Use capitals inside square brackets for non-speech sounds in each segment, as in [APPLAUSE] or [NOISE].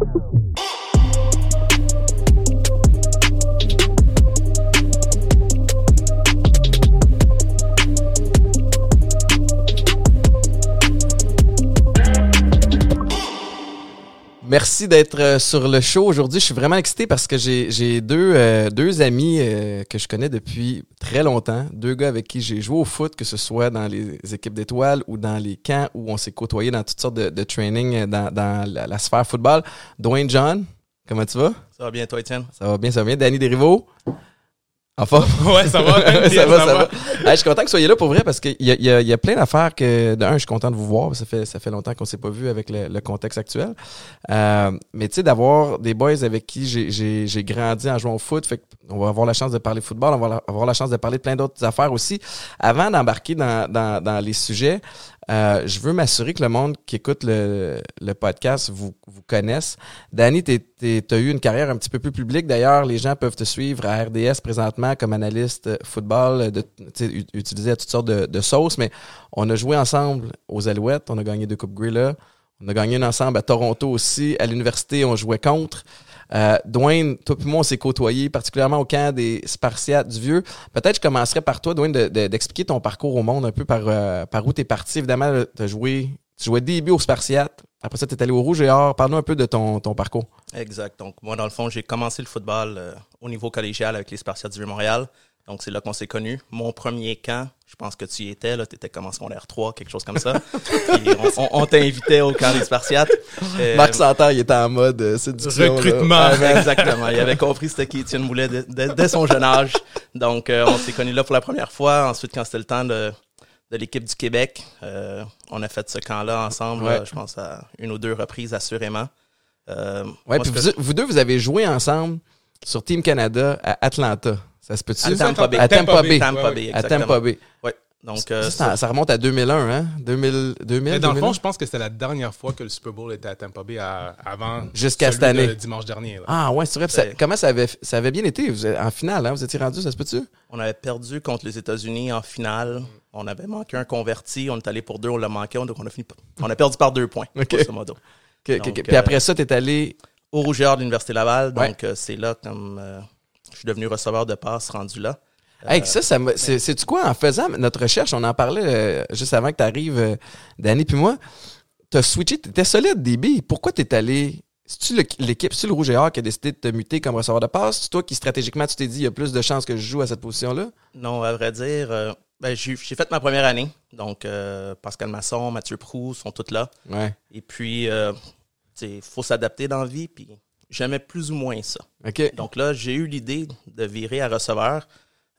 Yeah. Merci d'être euh, sur le show aujourd'hui. Je suis vraiment excité parce que j'ai deux, euh, deux amis euh, que je connais depuis très longtemps. Deux gars avec qui j'ai joué au foot, que ce soit dans les équipes d'étoiles ou dans les camps où on s'est côtoyé dans toutes sortes de, de training dans, dans la, la, sphère football. Dwayne John, comment tu vas? Ça va bien, toi, Étienne? Ça va bien, ça va bien. Danny Derivo? Enfin. [LAUGHS] ouais, ça va. [LAUGHS] ça, va, ça, va. je suis content que vous soyez là pour vrai parce qu'il y a, y, a, y a plein d'affaires que, d'un, je suis content de vous voir. Ça fait, ça fait longtemps qu'on s'est pas vu avec le, le contexte actuel. Euh, mais tu sais, d'avoir des boys avec qui j'ai grandi en jouant au foot, fait on va avoir la chance de parler football, on va avoir la chance de parler de plein d'autres affaires aussi. Avant d'embarquer dans, dans, dans les sujets, euh, je veux m'assurer que le monde qui écoute le, le podcast vous, vous connaisse. Danny, tu as eu une carrière un petit peu plus publique. D'ailleurs, les gens peuvent te suivre à RDS présentement comme analyste football, de, utilisé toutes sortes de, de, sauces, mais on a joué ensemble aux Alouettes, on a gagné deux Coupes Grilla, on a gagné une ensemble à Toronto aussi. À l'université, on jouait contre. Euh, Dwayne, toi et moi, on s'est côtoyés, particulièrement au camp des Spartiates du Vieux. Peut-être je commencerai par toi, Dwayne, d'expliquer de, ton parcours au monde un peu par, euh, par où tu es parti. Évidemment, tu as joué, tu jouais début aux Spartiates. Après ça, tu es allé au Rouge et Or. Parle-nous un peu de ton, ton parcours. Exact. Donc, moi, dans le fond, j'ai commencé le football euh, au niveau collégial avec les Spartiates du Vieux-Montréal. Donc, c'est là qu'on s'est connus. Mon premier camp, je pense que tu y étais, là, tu étais comme en secondaire 3, quelque chose comme ça. [LAUGHS] Puis on, on, t'invitait au camp des Spartiates. Euh, Marc Santerre, il était en mode euh, séduction. Recrutement. exactement. Il avait compris c'était qui Étienne Moulet dès, dès, son jeune âge. Donc, euh, on s'est connus là pour la première fois. Ensuite, quand c'était le temps de, de l'équipe du Québec, euh, on a fait ce camp-là ensemble, Ouais. là, je pense à une ou deux reprises, assurément. Euh, Ouais, moi, puis que vous deux, vous avez joué ensemble sur Team Canada à Atlanta. Ça se peut-tu? À Tampa Bay. À Tampa Bay. Tampa Bay, À. Tampa Bay. Ouais. Donc, euh, Ça, ça remonte à 2001, hein? 2000, 2000 Mais dans le 2001? fond, je pense que c'était la dernière fois que le Super Bowl était à Tampa Bay à- avant. Jusqu'à cette année. de dimanche dernier. là. Ah ouais, c'est vrai. Ça- comment ça avait, ça avait bien été? Vous êtes- en finale, hein? Vous étiez rendu, ça se peut-tu? On avait perdu contre les États-Unis en finale. On avait manqué un converti. On est allé pour deux, on l'a manqué. Donc, on a, fini, on a perdu par deux points, grosso modo. Donc, Puis euh, après ça, t'es allé. Au Rouge et Or de l'Université Laval. Donc, euh, c'est là comme euh, je suis devenu receveur de passe rendu là. Hey, ça, ça c'est-tu quoi? En faisant notre recherche, on en parlait euh, juste avant que tu arrives, Danny puis moi. T'as switché, t'étais solide, DB. Pourquoi t'es allé. C'est-tu l'équipe, c'est le Rouge et Or qui a décidé de te muter comme receveur de passe? C'est toi qui stratégiquement, tu t'es dit, il y a plus de chances que je joue à cette position-là? Non, à vrai dire, euh, ben, j'ai fait ma première année. Donc, euh, Pascal Masson, Mathieu Prou sont tous là. Ouais. Et puis, il faut s'adapter dans la vie. Puis, j'aimais plus ou moins ça. OK. Donc là, j'ai eu l'idée de virer à receveur,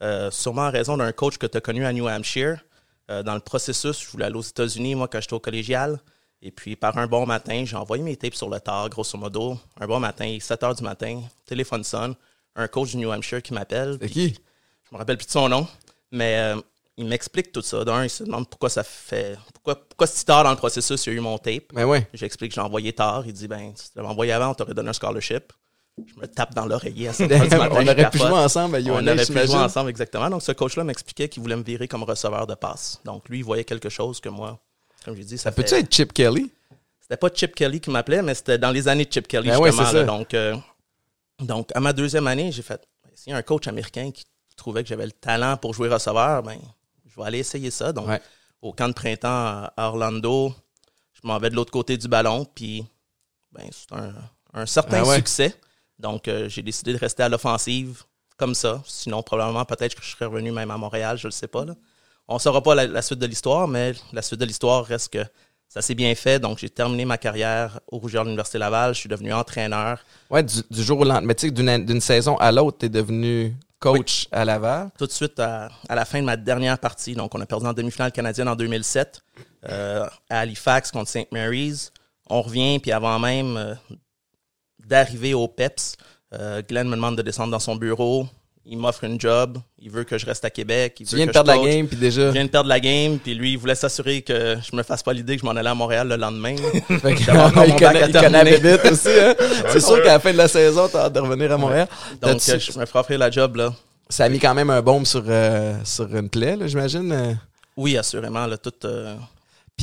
euh, sûrement en raison d'un coach que tu as connu à New Hampshire. Euh, dans le processus, je voulais aller aux États-Unis, moi, quand j'étais au collégial. Et puis, par un bon matin, j'ai envoyé mes tapes sur le tard, grosso modo. Un bon matin, 7 heures du matin, téléphone sonne. Un coach du New Hampshire qui m'appelle. C'est qui? Je me rappelle plus de son nom, mais euh, il m'explique tout ça. D'un, il se demande pourquoi ça fait. Pourquoi, pourquoi si tard dans le processus, il y a eu mon tape. Ben ouais. J'explique que j'ai envoyé tard. Il dit ben, si tu l'avais envoyé avant, on t'aurait donné un scholarship. Je me tape dans l'oreiller à [LAUGHS] 7 heures du matin. on je aurait pu jouer ensemble à On aurait pu jouer ensemble, exactement. Donc, ce coach-là m'expliquait qu'il voulait me virer comme receveur de passe. Donc, lui, il voyait quelque chose que moi, comme j'ai dit, ça, Ça peut-tu fait... être Chip Kelly? C'était pas Chip Kelly qui m'appelait, mais c'était dans les années de Chip Kelly, Ben justement. là. donc, euh, donc, à ma deuxième année, j'ai fait, ben, s'il y a un coach américain qui trouvait que j'avais le talent pour jouer receveur, ben, vais aller essayer ça. Donc, Ouais. au camp de printemps à Orlando, je m'en vais de l'autre côté du ballon, puis ben, c'est un, un certain Ah ouais. succès. Donc, euh, j'ai décidé de rester à l'offensive comme ça. Sinon, probablement, peut-être que je serais revenu même à Montréal, je ne le sais pas. Là. On ne saura pas la, la suite de l'histoire, mais la suite de l'histoire reste que ça s'est bien fait. Donc, j'ai terminé ma carrière au Rougeur de l'Université Laval. Je suis devenu entraîneur. Ouais, du, du jour au lendemain. Mais tu sais, d'une saison à l'autre, t'es devenu coach à Laval. tout de suite à, à la fin de ma dernière partie. Donc, on a perdu en demi-finale canadienne en 2007 euh, à Halifax contre St. Mary's. On revient, puis avant même euh, d'arriver au PEPS, euh, Glenn me demande de descendre dans son bureau. Il m'offre une job. Il veut que je reste à Québec. Il Tu veut viens de que je perdre la game, puis déjà. Je viens de perdre la game, puis lui, il voulait s'assurer que je me fasse pas l'idée que je m'en allais à Montréal le lendemain. [LAUGHS] Fait que- il mon bac connaît, à il connaît terminer. bébite aussi. Hein? [LAUGHS] C'est sûr qu'à la fin de la saison, t'as hâte de revenir à Montréal. Donc, euh, je me ferai offrir la job, là. Ça a mis quand même un bombe sur, euh, sur une plaie, là, j'imagine. euh. Oui, assurément, là, tout... euh,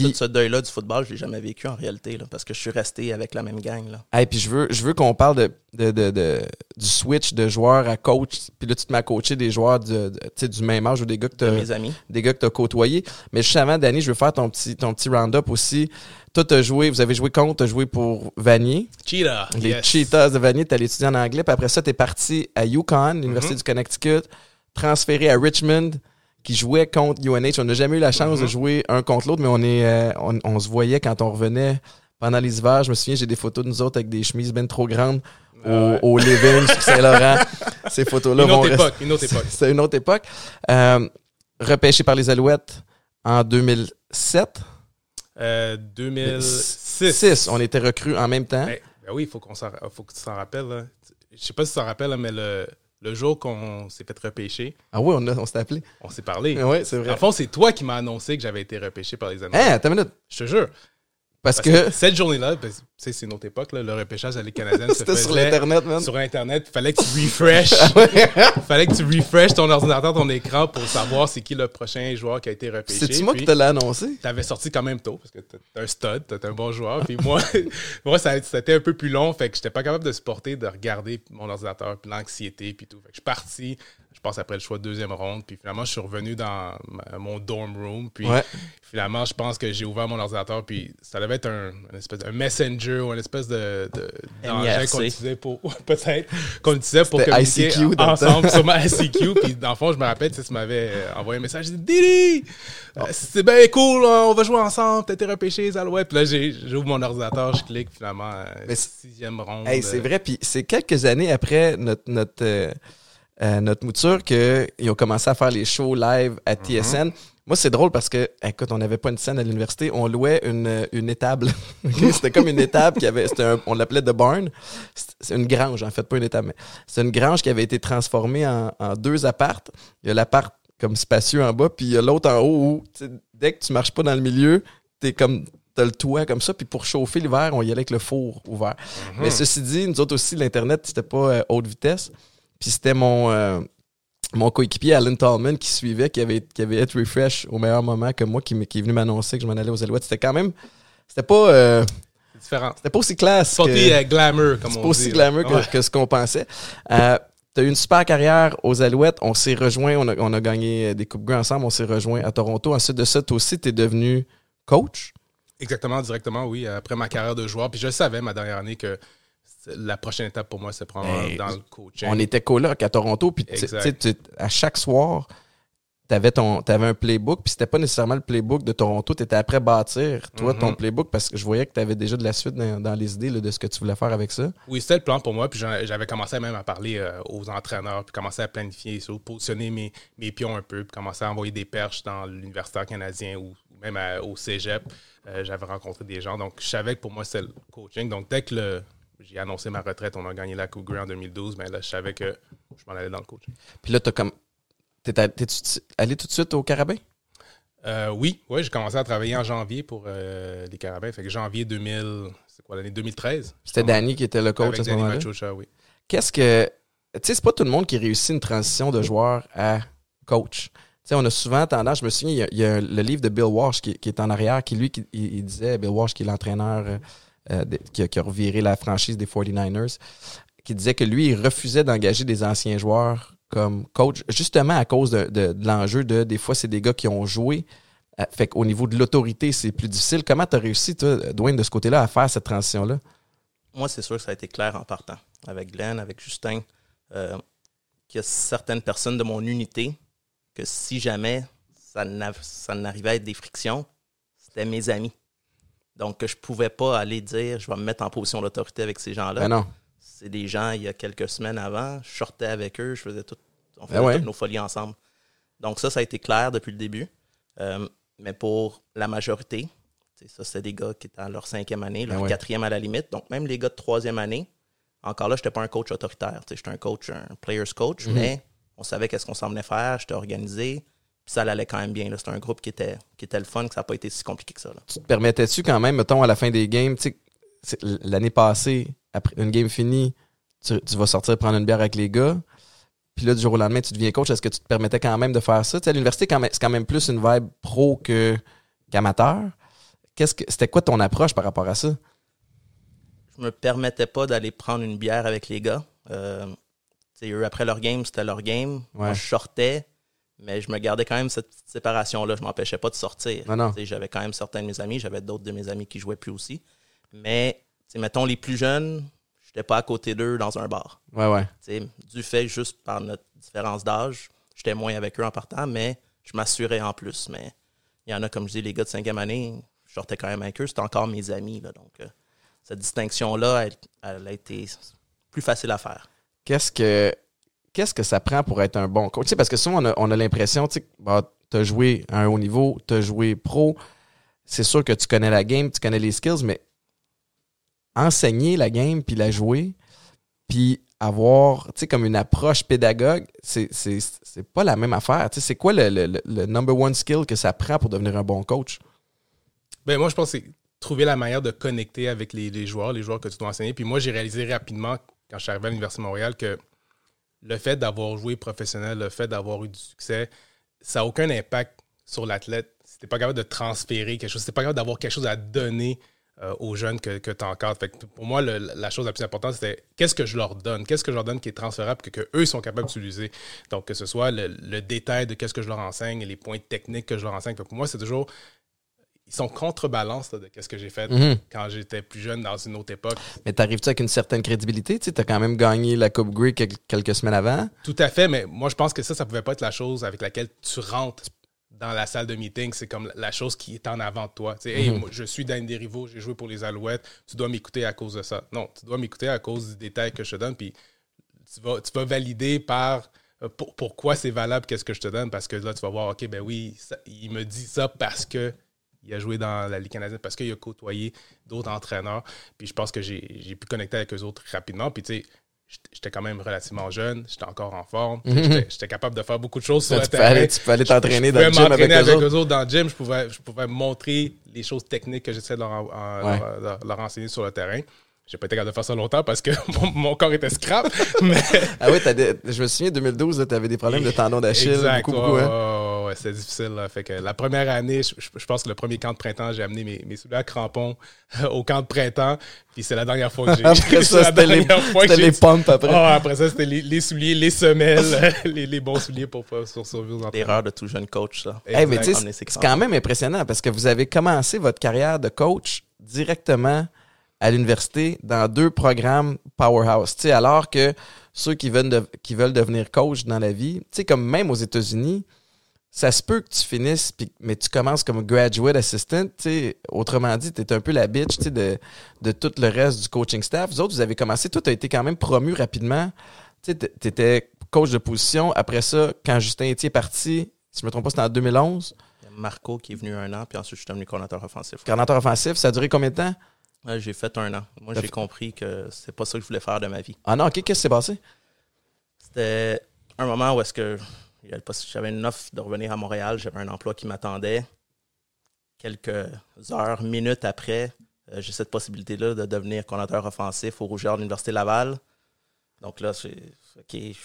Puis- Tout ce deuil-là du football, je l'ai jamais vécu en réalité, là, parce que je suis resté avec la même gang. Là. Hey, puis je veux, je veux qu'on parle de, de, de, de- du switch de joueur à coach. Puis là, tu te mets à coacher des joueurs de, de- tu sais, du même âge ou des gars que que t'as côtoyés. Mais juste avant, Danny, je veux faire ton petit, ton petit round-up aussi. Toi, t'as joué, vous avez joué contre, t'as joué pour Vanier. Cheetah. Les yes. Cheetahs de Vanier, t'allais étudier en anglais. Puis après ça, t'es parti à UConn, l'Université Mhm. du Connecticut, transféré à Richmond, qui jouait contre UNH. On n'a jamais eu la chance de Mhm. jouer un contre l'autre, mais on est, euh, on, on se voyait quand on revenait pendant les hivers. Je me souviens, j'ai des photos de nous autres avec des chemises ben trop grandes au, au Living sur Saint-Laurent. [LAUGHS] Ces photos-là vont rester- époque, une autre époque. C'est une autre époque. Euh, repêché par les Alouettes en 2007. Euh, 2006. 6. On était recrues en même temps. Ben, ben oui, il faut, qu'on s'en- faut que tu t'en rappelles. là. Je sais pas si tu t'en rappelles, là, mais le, le jour qu'on s'est fait repêcher, Ah oui, on, s'est appelé. on s'est parlé. Oui, c'est En vrai. fond, c'est toi qui m'as annoncé que j'avais été repêché par les Amis. Hein, attends une minute. Je te jure. Parce, Parce que, que cette journée-là, ben, c'est une autre époque, là, le repêchage à Ligue canadienne se [LAUGHS] c'était sur faisait l'Internet, man. sur Internet. Fallait que tu refresh. [LAUGHS] fallait que tu refresh ton ordinateur, ton écran pour savoir c'est qui le prochain joueur qui a été repêché. C'est-tu moi qui te l'ai annoncé? T'avais sorti quand même tôt parce que t'es un stud, t'es un bon joueur. Puis moi, [LAUGHS] moi ça, ça a été un peu plus long, fait que j'étais pas capable de supporter de regarder mon ordinateur, puis l'anxiété, puis tout. Fait que je suis parti, je pense après le choix de deuxième ronde, puis finalement je suis revenu dans ma- mon dorm room, puis Ouais. finalement je pense que j'ai ouvert mon ordinateur, puis ça devait être un, espèce de messenger ou une espèce de, de qu'on utilisait pour [LAUGHS] peut-être qu'on utilisait pour communiquer ICQ ensemble sur ma ICQ, puis dans le fond je me rappelle, tu sais, tu m'avais euh, envoyé un message, j'ai dit Didi, euh, c'est bien cool, hein, on va jouer ensemble, t'as été repêché, les Alouettes. Puis là, j'ai- j'ouvre mon ordinateur, je clique, finalement, euh, Mais sixième ronde. Hey, c'est vrai, puis c'est quelques années après notre notre euh, euh, notre mouture qu'ils ont commencé à faire les shows live à TSN. Moi, c'est drôle parce que, écoute, on n'avait pas une scène à l'université, on louait une, une étable. [LAUGHS] C'était comme une étable qui avait, c'était un- on l'appelait The Barn. C'est- une grange, en fait, pas une étable, mais c'est une grange qui avait été transformée en, en deux appartes. Il y a l'appart comme spacieux en bas, puis il y a l'autre en haut où, dès que tu marches pas dans le milieu, t'es comme, t'as le toit comme ça, puis pour chauffer l'hiver, on y allait avec le four ouvert. Mais ceci dit, nous autres aussi, l'Internet, c'était pas euh, haute vitesse. Puis c'était mon, euh, mon coéquipier Alan Tallman qui suivait, qui avait, qui avait été refresh au meilleur moment que moi, qui, qui est venu m'annoncer que je m'en allais aux Alouettes. C'était quand même. C'était pas, euh, différent. c'était pas aussi classe. Pas que- aussi, euh, glamour, comme on pas aussi dit, glamour que, Ouais. que ce qu'on pensait. Euh, T'as eu une super carrière aux Alouettes. On s'est rejoint, on a, on a gagné des Coupes Grey ensemble. On s'est rejoint à Toronto. Ensuite de ça, toi aussi, t'es devenu coach? Exactement, directement, oui. Après ma carrière de joueur, puis je savais ma dernière année que la prochaine étape pour moi, c'est prendre Hey, dans le coaching. On était coloc à Toronto, puis tu- tu tu- à chaque soir, t'avais ton, t'avais un playbook, puis c'était pas nécessairement le playbook de Toronto, t'étais après bâtir, toi, Mhm. ton playbook, parce que je voyais que t'avais déjà de la suite dans, dans les idées là, de ce que tu voulais faire avec ça. Oui, c'était le plan pour moi. Puis j'avais commencé même à parler euh, aux entraîneurs, puis commencer à planifier, positionner mes, mes pions un peu, puis commencer à envoyer des perches dans l'universitaire canadien ou ou même à- au cégep. Euh, j'avais rencontré des gens. Donc, je savais que pour moi, c'était le coaching. Donc, dès que le- j'ai annoncé ma retraite, on a gagné la Coupe Grey en 2012, mais là, je savais que je m'en allais dans le coaching. Puis là, t'as comme. T'es allé, tout de suite au Carabin? Euh, oui, oui, j'ai commencé à travailler en janvier pour euh, les Carabins. Fait que janvier 2000, c'est quoi l'année 2013? C'était Danny qui était le coach Avec à ce moment-là. Oui. Qu'est-ce que. Tu sais, c'est pas tout le monde qui réussit une transition de joueur à coach. Tu sais, on a souvent tendance, je me souviens, il y a, il y a le livre de Bill Walsh qui, qui est en arrière, qui lui, qui, il, il disait, Bill Walsh qui est l'entraîneur euh, qui, a, reviré la franchise des 49ers, qui disait que lui, il refusait d'engager des anciens joueurs comme coach, justement à cause de, l'enjeu de, des fois, c'est des gars qui ont joué. Euh, fait qu'au niveau de l'autorité, c'est plus difficile. Comment tu as réussi, toi, Dwayne, de ce côté-là, à faire cette transition-là? Moi, c'est sûr que ça a été clair en partant. Avec Glenn, avec Justin, euh, qu'il y a certaines personnes de mon unité que si jamais ça n'arrivait à être des frictions, c'était mes amis. Donc, que je pouvais pas aller dire, je vais me mettre en position d'autorité avec ces gens-là. Ben non. C'est des gens, il y a quelques semaines avant, je sortais avec eux, je faisais tout, on faisait Ben ouais. toutes nos folies ensemble. Donc ça, ça a été clair depuis le début. Euh, mais pour la majorité, ça, c'était des gars qui étaient à leur cinquième année, leur Ben ouais. quatrième à la limite. Donc même les gars de troisième année, encore là, je n'étais pas un coach autoritaire. J'étais un coach, un player's coach, Mhm. mais on savait qu'est-ce qu'on s'en venait faire, j'étais organisé, puis ça allait quand même bien. C'était un groupe qui était, qui était le fun, que ça n'a pas été si compliqué que ça. là. tu te permettais-tu quand même, mettons, à la fin des games, l'année passée, après une game finie, tu, tu vas sortir prendre une bière avec les gars, puis là, du jour au lendemain, tu deviens coach. Est-ce que tu te permettais quand même de faire ça? À l'université, c'est quand même plus une vibe pro qu'amateur. qu'est-ce que c'était quoi ton approche par rapport à ça? Je me permettais pas d'aller prendre une bière avec les gars. Euh, eux, après leur game, c'était leur game. Moi, je sortais, mais je me gardais quand même cette petite séparation-là. Je m'empêchais pas de sortir. Non, non. J'avais quand même certains de mes amis, j'avais d'autres de mes amis qui jouaient plus aussi. Mais, mettons, les plus jeunes, j'étais pas à côté d'eux dans un bar. Ouais, ouais. Tu sais, du fait juste par notre différence d'âge, j'étais moins avec eux en partant, mais je m'assurais en plus. Mais il y en a, comme je dis, les gars de cinquième année, je sortais quand même avec eux, c'était encore mes amis. Là, donc, euh, cette distinction-là, elle, elle a été plus facile à faire. Qu'est-ce que qu'est-ce que ça prend pour être un bon coach? Parce que souvent, on a, on a l'impression, tu bah, as joué à un haut niveau, tu as joué pro, c'est sûr que tu connais la game, tu connais les skills, mais enseigner la game, puis la jouer, puis avoir, tu comme une approche pédagogue, c'est pas la même affaire. C'est quoi le, le- le- le number one skill que ça prend pour devenir un bon coach? Ben, moi, je pense que c'est trouver la manière de connecter avec les, les joueurs, les joueurs que tu dois enseigner. Puis moi, j'ai réalisé rapidement, quand je suis arrivé à l'Université de Montréal, que le fait d'avoir joué professionnel, le fait d'avoir eu du succès, ça n'a aucun impact sur l'athlète. Si tu pas capable de transférer quelque chose, si tu pas capable d'avoir quelque chose à donner euh, aux jeunes que, que tu encadres. Pour moi, la chose la plus importante, c'était qu'est-ce que je leur donne? Qu'est-ce que je leur donne qui est transférable que, que eux sont capables d'utiliser? Donc, que ce soit le, détail de qu'est-ce que je leur enseigne, les points techniques que je leur enseigne. Pour moi, c'est toujours sont contrebalance de ce que j'ai fait Mhm. quand j'étais plus jeune dans une autre époque. Mais t'arrives-tu avec une certaine crédibilité? Tu as quand même gagné la Coupe Grey quel- quelques semaines avant. Tout à fait, mais moi je pense que ça, ça pouvait pas être la chose avec laquelle tu rentres dans la salle de meeting. C'est comme la chose qui est en avant de toi. Tu sais, Hey, Mhm. moi, je suis Dan Derivo, j'ai joué pour les Alouettes, tu dois m'écouter à cause de ça. Non, tu dois m'écouter à cause du détail que je te donne, puis tu vas, tu vas valider par euh, pour- pourquoi c'est valable, qu'est-ce que je te donne, parce que là, tu vas voir, OK, ben oui, ça- il me dit ça parce que il a joué dans la Ligue canadienne, parce qu'il a côtoyé d'autres entraîneurs. Puis je pense que j'ai pu connecter avec eux autres rapidement. Puis tu sais, j'étais- quand même relativement jeune, j'étais encore en forme, Mhm. J'étais- j'étais capable de faire beaucoup de choses sur Tu le terrain. aller, tu peux aller t'entraîner dans le gym avec eux autres. eux autres dans le gym, je pouvais, je pouvais montrer les choses techniques que j'essayais de leur, en- en- Ouais. leur- leur- leur enseigner sur le terrain. J'ai pas été capable de faire ça longtemps parce que [LAUGHS] mon, mon corps était scrap. [LAUGHS] mais Ah oui, des- je me souviens, 2012, tu avais des problèmes de tendon d'Achille. Beaucoup, ouais, beaucoup. hein. C'était difficile. là. Fait que la première année, je, je- je pense que le premier camp de printemps, j'ai amené mes, mes souliers à crampons [LAUGHS] au camp de printemps. Puis c'est la dernière fois que j'ai. [LAUGHS] Après ça, c'était les, dernière fois que c'était j'ai les pompes après. Ah, après ça, c'était les, les souliers, les semelles, [LAUGHS] les, les bons souliers pour pas sur- survivre. L'erreur de tout jeune coach, ça. Hey, ses c'est quand même impressionnant parce que vous avez commencé votre carrière de coach directement à l'université dans deux programmes powerhouse. Tu sais, alors que ceux qui veulent, de- qui veulent devenir coach dans la vie, tu sais, comme même aux États-Unis, ça se peut que tu finisses, mais tu commences comme graduate assistant. Autrement dit, tu es un peu la bitch de, de tout le reste du coaching staff. Vous autres, vous avez commencé, toi, tu as été quand même promu rapidement. Tu étais coach de position. Après ça, quand Justin Etier est parti, si je me trompe pas, c'était en 2011. Il y a Marco qui est venu un an, puis ensuite je suis devenu coordinateur offensif. Coordinateur offensif, ça a duré combien de temps? J'ai fait un an. Moi, j'ai fait- compris que c'est pas ça que je voulais faire de ma vie. Ah non, ok, qu'est-ce qui s'est passé? C'était un moment où est-ce que j'avais une offre de revenir à Montréal, j'avais un emploi qui m'attendait. Quelques heures, minutes après, euh, j'ai cette possibilité-là de devenir coordinateur offensif au Rougeur de l'Université Laval. Donc là, c'est OK. Il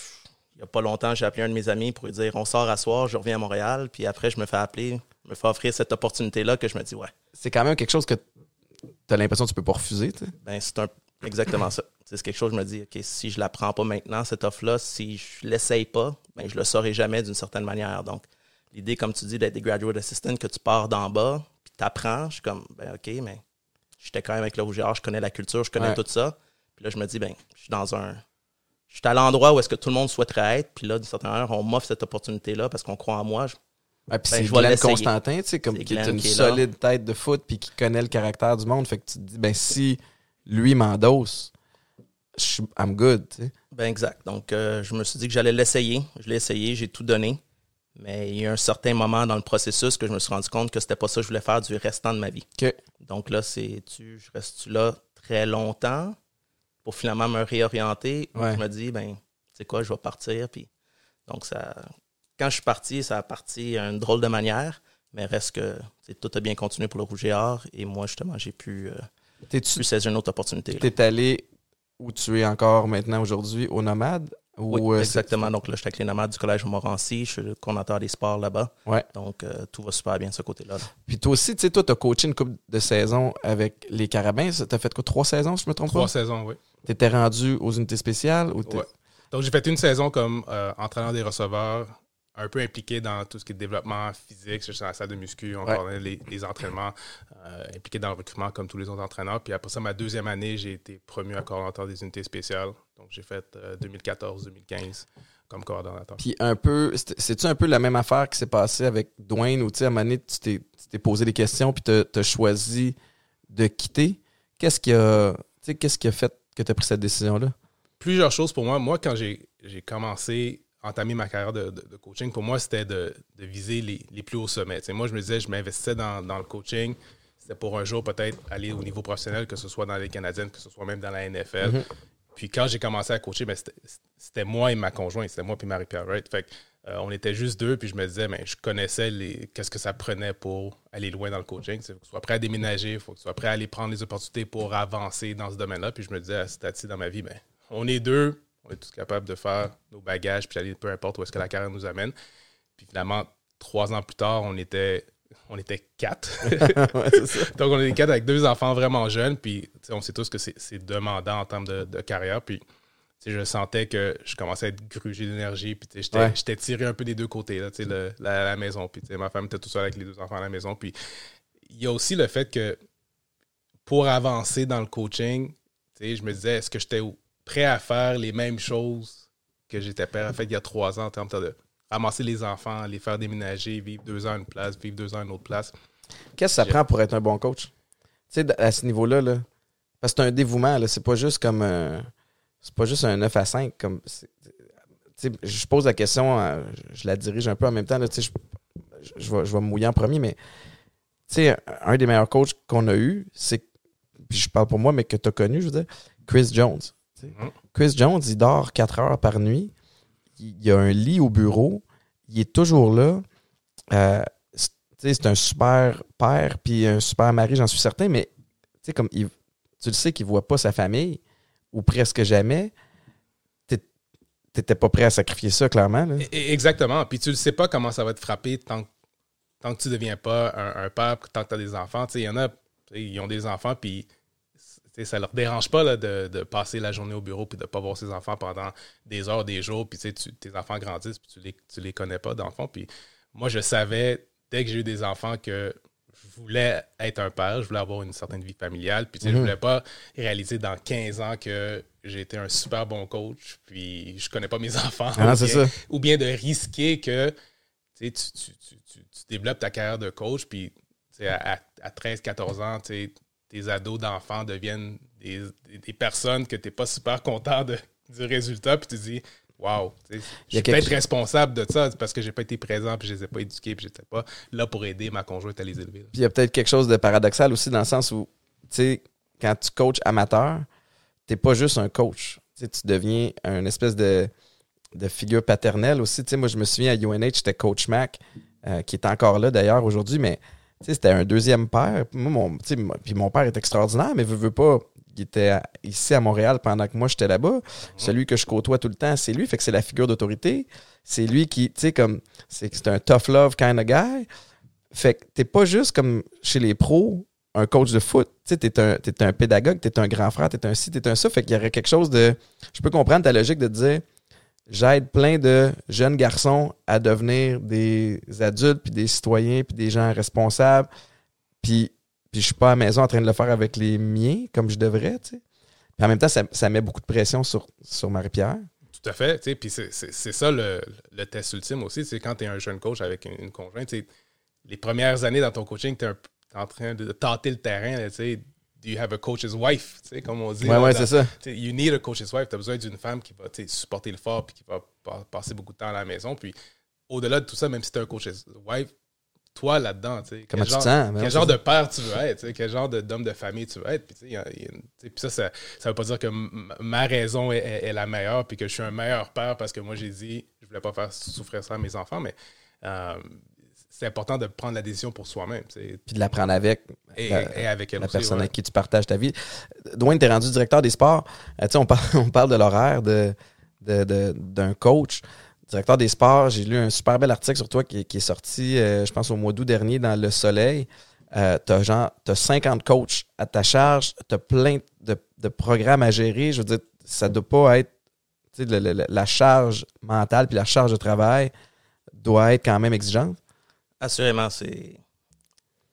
n'y a pas longtemps, j'ai appelé un de mes amis pour lui dire on sort à soir, je reviens à Montréal. Puis après, je me fais appeler, me fais offrir cette opportunité-là que je me dis ouais, C'est quand même quelque chose que tu as l'impression que tu peux pas refuser. ben, c'est un- exactement ça. C'est quelque chose, je me dis, OK, si je la prends pas maintenant, cette offre-là, si je l'essaye pas, ben, je le saurai jamais d'une certaine manière. Donc, l'idée, comme tu dis, d'être des graduate assistant, que tu pars d'en bas, puis tu apprends, je suis comme, ben, OK, mais j'étais quand même avec le rougeur, je connais la culture, je connais Ouais. tout ça. Puis là, je me dis, ben, je suis dans un. Je suis à l'endroit où est-ce que tout le monde souhaiterait être, puis là, d'une certaine manière, on m'offre cette opportunité-là parce qu'on croit en moi. Je- Ouais, puis Ben, c'est Glenn. Constantin, tu sais, comme qui est une qui est là. solide tête de foot puis qui connaît le caractère du monde. Fait que tu te dis, ben si lui m'endosse, je suis- I'm good. Ben exact. Donc, euh, je me suis dit que j'allais l'essayer. Je l'ai essayé, j'ai tout donné. Mais il y a eu un certain moment dans le processus que je me suis rendu compte que c'était pas ça que je voulais faire du restant de ma vie. Donc là, c'est tu, je reste là très longtemps pour finalement me réorienter? Ouais. Je me dis, ben, tu sais quoi, je vais partir. Puis, donc, ça, quand je suis parti, ça a parti d'une drôle de manière. Mais reste que tout a bien continué pour le Rouge et Or. Et moi, justement, j'ai pu, euh, T'es-tu pu saisir une autre opportunité. là. t'es allé où tu es encore maintenant aujourd'hui, au Nomade? Ou, Oui, euh, exactement. Donc là, je suis avec les nomades du Collège Montmorency. Je suis le coordonnateur des sports là-bas. Ouais. Donc, euh, tout va super bien de ce côté-là. là. Puis toi aussi, tu sais, toi, t'as coaché une couple de saisons avec les Carabins. T'as fait quoi, trois saisons, si je me trompe Trois pas? saisons, oui. T'étais rendu aux unités spéciales ou t'es- Ouais. Donc, j'ai fait une saison comme euh, entraîneur des receveurs, un peu impliqué dans tout ce qui est développement physique. Dans la salle de muscu, on Ouais. les, les entraînements, euh, impliqué dans le recrutement comme tous les autres entraîneurs. Puis après ça, ma deuxième année, j'ai été promu à coordonnateur des unités spéciales. Donc, j'ai fait euh, 2014-2015 comme coordonnateur. Puis un peu, c'est- c'est-tu un peu la même affaire qui s'est passée avec Dwayne où, tu sais, à un moment donné, tu t'es tu posé des questions puis t'as as choisi de quitter? Qu'est-ce qui a, tu qu'est-ce qui a fait que tu as pris cette décision-là? plusieurs choses pour moi. Moi, quand j'ai commencé, entamé ma carrière de, de- de coaching, pour moi, c'était de, de viser les, les plus hauts sommets. Moi, je me disais, je m'investissais dans, dans le coaching. C'était pour un jour peut-être aller au niveau professionnel, que ce soit dans les Canadiennes, que ce soit même dans la NFL. Mhm. Puis quand j'ai commencé à coacher, ben, c'était- moi et ma conjointe, c'était moi et Marie-Pierre Wright. Fait que, euh, on était juste deux, puis je me disais, ben, je connaissais les qu'est-ce que ça prenait pour aller loin dans le coaching. Il faut que tu sois prêt à déménager, il faut que tu sois prêt à aller prendre les opportunités pour avancer dans ce domaine-là. Puis je me disais, à ce dans ma vie, ben, on est deux, on est tous capables de faire nos bagages, puis aller peu importe où est-ce que la carrière nous amène. Puis finalement, trois ans plus tard, on était, on était quatre. [LAUGHS] Ouais, c'est ça. Donc, on est quatre avec deux enfants vraiment jeunes, puis tu sais, on sait tous que c'est demandant en termes de, de carrière. Puis, tu sais, je sentais que je commençais à être grugé d'énergie, puis j'étais Ouais. tiré un peu des deux côtés, là, tu sais, le- la, la maison. Puis, tu sais, ma femme était tout seule avec les deux enfants à la maison. Puis, il y a aussi le fait que pour avancer dans le coaching, tu sais, je me disais, est-ce que j'étais prêt à faire les mêmes choses que j'étais prêt à faire il y a trois ans en termes de ramasser les enfants, les faire déménager, vivre deux ans à une place, vivre deux ans à une autre place. Qu'est-ce que ça prend pour être un bon coach? Tu sais, à ce niveau-là, là, parce que c'est un dévouement, là, c'est pas juste comme un, c'est pas juste un 9 à 5. Comme, c'est- tu sais, je pose la question, euh, je la dirige un peu en même temps, là, tu sais, je, je, je vais, je vais me mouiller en premier, mais tu sais, un des meilleurs coachs qu'on a eu, c'est, puis je parle pour moi, mais que tu as connu, je veux dire, Chris Jones. Mhm. Chris Jones, il dort 4 heures par nuit, il, il a un lit au bureau, il est toujours là. Euh, c'est- un super père puis un super mari, j'en suis certain, mais tu sais, comme il- tu le sais qu'il voit pas sa famille ou presque jamais. T'étais pas prêt à sacrifier ça, clairement. Là. E- e- Exactement. Puis tu ne sais pas comment ça va te frapper tant, que- tant que tu ne deviens pas un, un père, tant que tu as des enfants. Il y en a, ils ont des enfants, puis tu sais, ça leur dérange pas là, de, de passer la journée au bureau puis de ne pas voir ses enfants pendant des heures, des jours. Puis tu tes enfants grandissent, puis tu les, tu les connais pas, dans le fond. Puis moi, je savais, dès que j'ai eu des enfants, que je voulais être un père, je voulais avoir une certaine vie familiale. Puis tu sais, je Mhm. voulais pas réaliser dans 15 ans que j'ai été un super bon coach, puis je connais pas mes [LAUGHS] enfants. Ah, ou bien- ça. ou bien de risquer que tu, tu, tu, développes ta carrière de coach, puis à, à 13-14 ans, tu sais, tes ados d'enfants deviennent des, des- personnes que tu n'es pas super content de- du résultat, puis tu te dis, sais, je suis peut-être responsable de ça parce que j'ai pas été présent, puis je les ai pas éduqués, puis j'étais pas là pour aider ma conjointe à les élever. Puis il y a peut-être quelque chose de paradoxal aussi dans le sens où, tu sais, quand tu coaches amateur, t'es pas juste un coach. Tu deviens un espèce de, de figure paternelle aussi. Tu sais, moi, je me souviens à UNH, j'étais coach Mac, euh, qui est encore là d'ailleurs aujourd'hui, mais c'était un deuxième père. Moi, mon, puis père est extraordinaire, mais veut, veut pas. Il était à- ici à Montréal pendant que moi j'étais là-bas. Celui que je côtoie tout le temps, c'est lui. Fait que c'est la figure d'autorité. C'est lui qui, tu sais, comme, c'est un tough love kind of guy. Fait que t'es pas juste comme chez les pros, un coach de foot. Tu sais, t'es un, t'es un pédagogue, t'es un grand frère, t'es un ci, t'es un ça. Fait qu'il y aurait quelque chose de. Je peux comprendre ta logique de dire j'aide plein de jeunes garçons à devenir des adultes, puis des citoyens, puis des gens responsables. Puis, puis je suis pas à la maison en train de le faire avec les miens comme je devrais, tu. Puis en même temps, ça, ça met beaucoup de pression sur, sur Marie-Pierre. Tout à fait. tu Puis c'est- ça le, le test ultime aussi. Quand tu es un jeune coach avec une, conjointe, les premières années dans ton coaching, tu es, en train de tâter le terrain. là, Do you have a coach's wife? tu sais, Comme on dit. Ouais, là, ouais, c'est ça. You need a coach's wife. Tu as besoin d'une femme qui va supporter le fort puis qui va pa- passer beaucoup de temps à la maison. Puis au-delà de tout ça, même si tu es un coach's wife, toi là-dedans, tu sais, Comment quel tu te genre, sens? Quel c'est genre ça. de père tu veux être, quel genre de- d'homme de famille tu veux être? Puis, y a- y a puis ça, ça, ça veut pas dire que ma raison est, est- est la meilleure puis que je suis un meilleur père parce que moi j'ai dit je voulais pas faire souffrir ça à mes enfants, mais euh, c'est important de prendre la décision pour soi-même. tu Puis de l'apprendre avec. Et, la- et avec elle la aussi, personne ouais. avec qui tu partages ta vie. Dwayne, t'es rendu directeur des sports. Euh, tu on, parle, [LAUGHS] on parle de l'horaire de, de- de- d'un coach, directeur des sports. J'ai lu un super bel article sur toi qui, qui est sorti, euh, je pense, au mois d'août dernier dans Le Soleil. Euh, genre, t'as 50 coachs à ta charge, t'as plein de, de programmes à gérer. Je veux dire, ça doit pas être, tu le- le- la charge mentale puis la charge de travail doit être quand même exigeante. Assurément, c'est.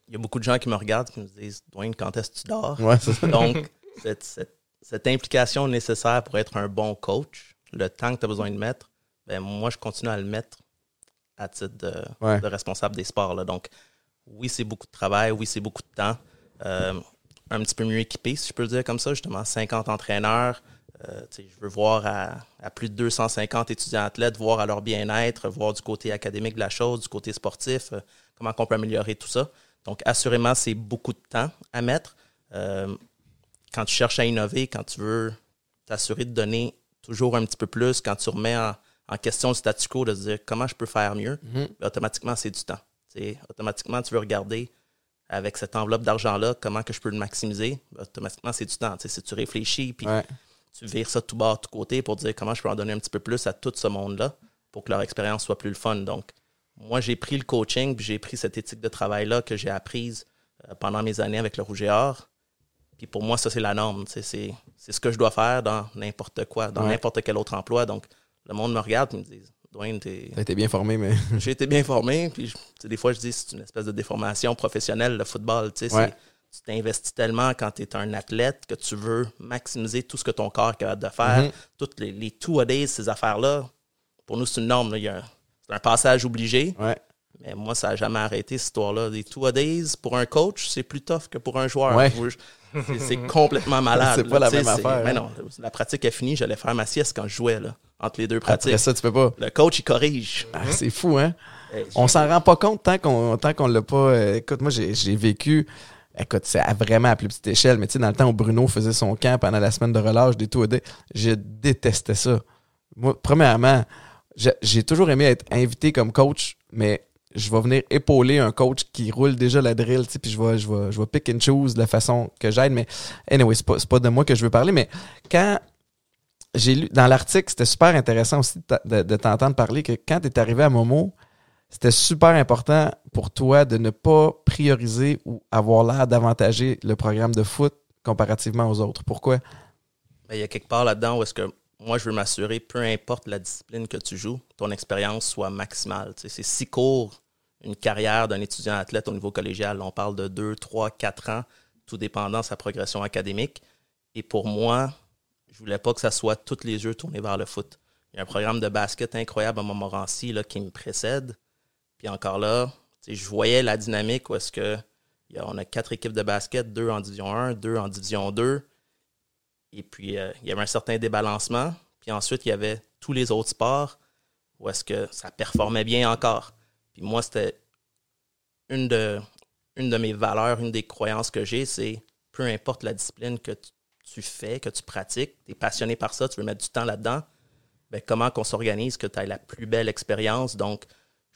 Il y a beaucoup de gens qui me regardent qui me disent Dwayne, quand est-ce que tu dors? Ouais, c'est ça. Donc, cette, cette- cette implication nécessaire pour être un bon coach, le temps que tu as besoin de mettre, ben moi, je continue à le mettre à titre de, Ouais. de responsable des sports. là. Donc, oui, c'est beaucoup de travail, oui, c'est beaucoup de temps. Euh, un petit peu mieux équipé, si je peux le dire comme ça, justement, 50 entraîneurs. Euh, je veux voir à, à plus de 250 étudiants athlètes, voir à leur bien-être, voir du côté académique de la chose, du côté sportif, euh, comment on peut améliorer tout ça. Donc, assurément, c'est beaucoup de temps à mettre. Euh, quand tu cherches à innover, quand tu veux t'assurer de donner toujours un petit peu plus, quand tu remets en, en question le statu quo, de se dire comment je peux faire mieux, Mhm. ben, automatiquement, c'est du temps. T'sais, automatiquement, tu veux regarder avec cette enveloppe d'argent-là, comment que je peux le maximiser. Ben, automatiquement, c'est du temps. T'sais, si tu réfléchis, puis Ouais. Tu vires ça tout bas, tout côté pour dire comment je peux en donner un petit peu plus à tout ce monde-là pour que leur expérience soit plus le fun. Donc, moi, j'ai pris le coaching, puis j'ai pris cette éthique de travail-là que j'ai apprise euh, pendant mes années avec le Rouge et Or. Puis pour moi, ça, c'est la norme. C'est c'est ce que je dois faire dans n'importe quoi, dans Ouais. n'importe quel autre emploi. Donc, le monde me regarde et me dit Dwayne, t'es- T'as été bien formé, mais. [LAUGHS] j'ai été bien formé. Puis, je- des fois, je dis c'est une espèce de déformation professionnelle, le football. Tu sais, Ouais. Tu t'investis tellement quand tu es un athlète que tu veux maximiser tout ce que ton corps est capable de faire. Mhm. Toutes les, les two-a-days, ces affaires-là, pour nous, c'est une norme. a C'est un passage obligé. Ouais. Mais moi, ça n'a jamais arrêté, cette histoire-là. Des two-a-days, pour un coach, c'est plus tough que pour un joueur. Ouais. C'est complètement malade. [LAUGHS] C'est pas là. la même affaire, Mais hein. non, la pratique est finie. J'allais faire ma sieste quand je jouais, là, entre les deux pratiques. Après ça, tu peux pas. Le coach, il corrige. Ah, c'est fou, hein? Hey, On s'en rend pas compte tant qu'on qu'on l'a pas. euh, écoute, moi, j'ai j'ai vécu. Écoute, c'est vraiment à plus petite échelle, mais tu sais, dans le temps où Bruno faisait son camp pendant la semaine de relâche des tout je détestais ça. Moi, premièrement, j'ai- toujours aimé être invité comme coach, mais je vais venir épauler un coach qui roule déjà la drill, tu sais, puis je vais, je, vais, je vais pick and choose la façon que j'aide. Mais anyway, c'est pas, pas de moi que je veux parler, mais quand j'ai lu dans l'article, c'était super intéressant aussi de, t'entendre parler que quand tu arrivé à Momo, c'était super important pour toi de ne pas prioriser ou avoir l'air d'avantager le programme de foot comparativement aux autres. Pourquoi? Ben, il y a quelque part là-dedans où est-ce que moi, je veux m'assurer, peu importe la discipline que tu joues, ton expérience soit maximale. C'est si court une carrière d'un étudiant athlète au niveau collégial. On parle de 2, 3, 4 ans, tout dépendant de sa progression académique. Et pour moi, je voulais pas que ça soit tous les yeux tournés vers le foot. Il y a un programme de basket incroyable à Montmorency qui me précède. Puis encore là, je voyais la dynamique où est-ce que a- quatre équipes de basket, deux en division 1, deux en division 2. Et puis, euh, il y avait un certain débalancement. Puis ensuite, il y avait tous les autres sports où est-ce que ça performait bien encore. Puis moi, c'était une de, mes valeurs, une des croyances que j'ai, c'est peu importe la discipline que tu, fais, que tu pratiques, tu es passionné par ça, tu veux mettre du temps là-dedans, ben, comment qu'on s'organise que tu aies la plus belle expérience. Donc,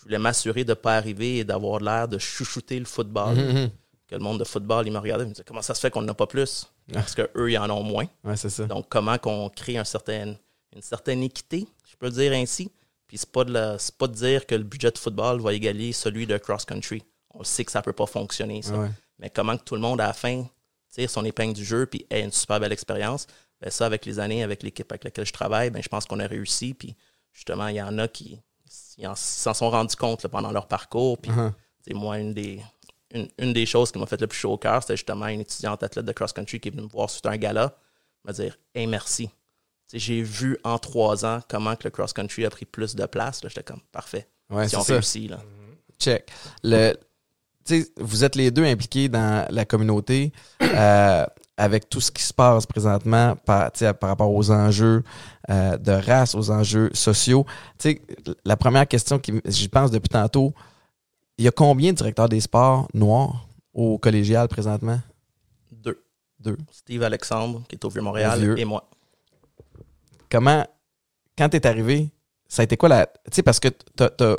je voulais m'assurer de ne pas arriver et d'avoir l'air de chouchouter le football. Mhm. Que le monde de football, il me regardait, il me disait comment ça se fait qu'on n'a pas plus? Parce qu'eux, ils en ont moins. Ouais, c'est ça. Donc, comment qu'on crée un certain, une certaine équité, je peux le dire ainsi. Puis, c'est pas, de la- c'est pas de dire que le budget de football va égaler celui de cross-country. On sait que ça peut pas fonctionner, ça. Ouais. Mais comment que tout le monde, à la fin, tire son épingle du jeu puis ait une super belle expérience, ben ça, avec les années, avec l'équipe avec laquelle je travaille, ben je pense qu'on a réussi. Puis, justement, il y en a qui ils en- s'en sont rendus compte là, pendant leur parcours. Puis, c'est moi, une des, une, une des choses qui m'a fait le plus chaud au cœur, c'était justement une étudiante athlète de cross-country qui est venue me voir sur un gala, me dire Hey, merci. J'ai vu en trois ans comment que le cross-country a pris plus de place. J'étais comme parfait. Ouais, si c'est on ça. réussit. Là. Check. Le, vous êtes les deux impliqués dans la communauté euh, avec tout ce qui se passe présentement par, tu par rapport aux enjeux euh, de race, aux enjeux sociaux. Tu la première question qui j'y pense depuis tantôt, il y a combien de directeurs des sports noirs au collégial présentement? Deux. Deux. Steve Alexandre, qui est au Vieux-Montréal, Vieux. et moi. Comment, quand t'es arrivé, ça a été quoi la. Tu sais, parce que t'as, t'as-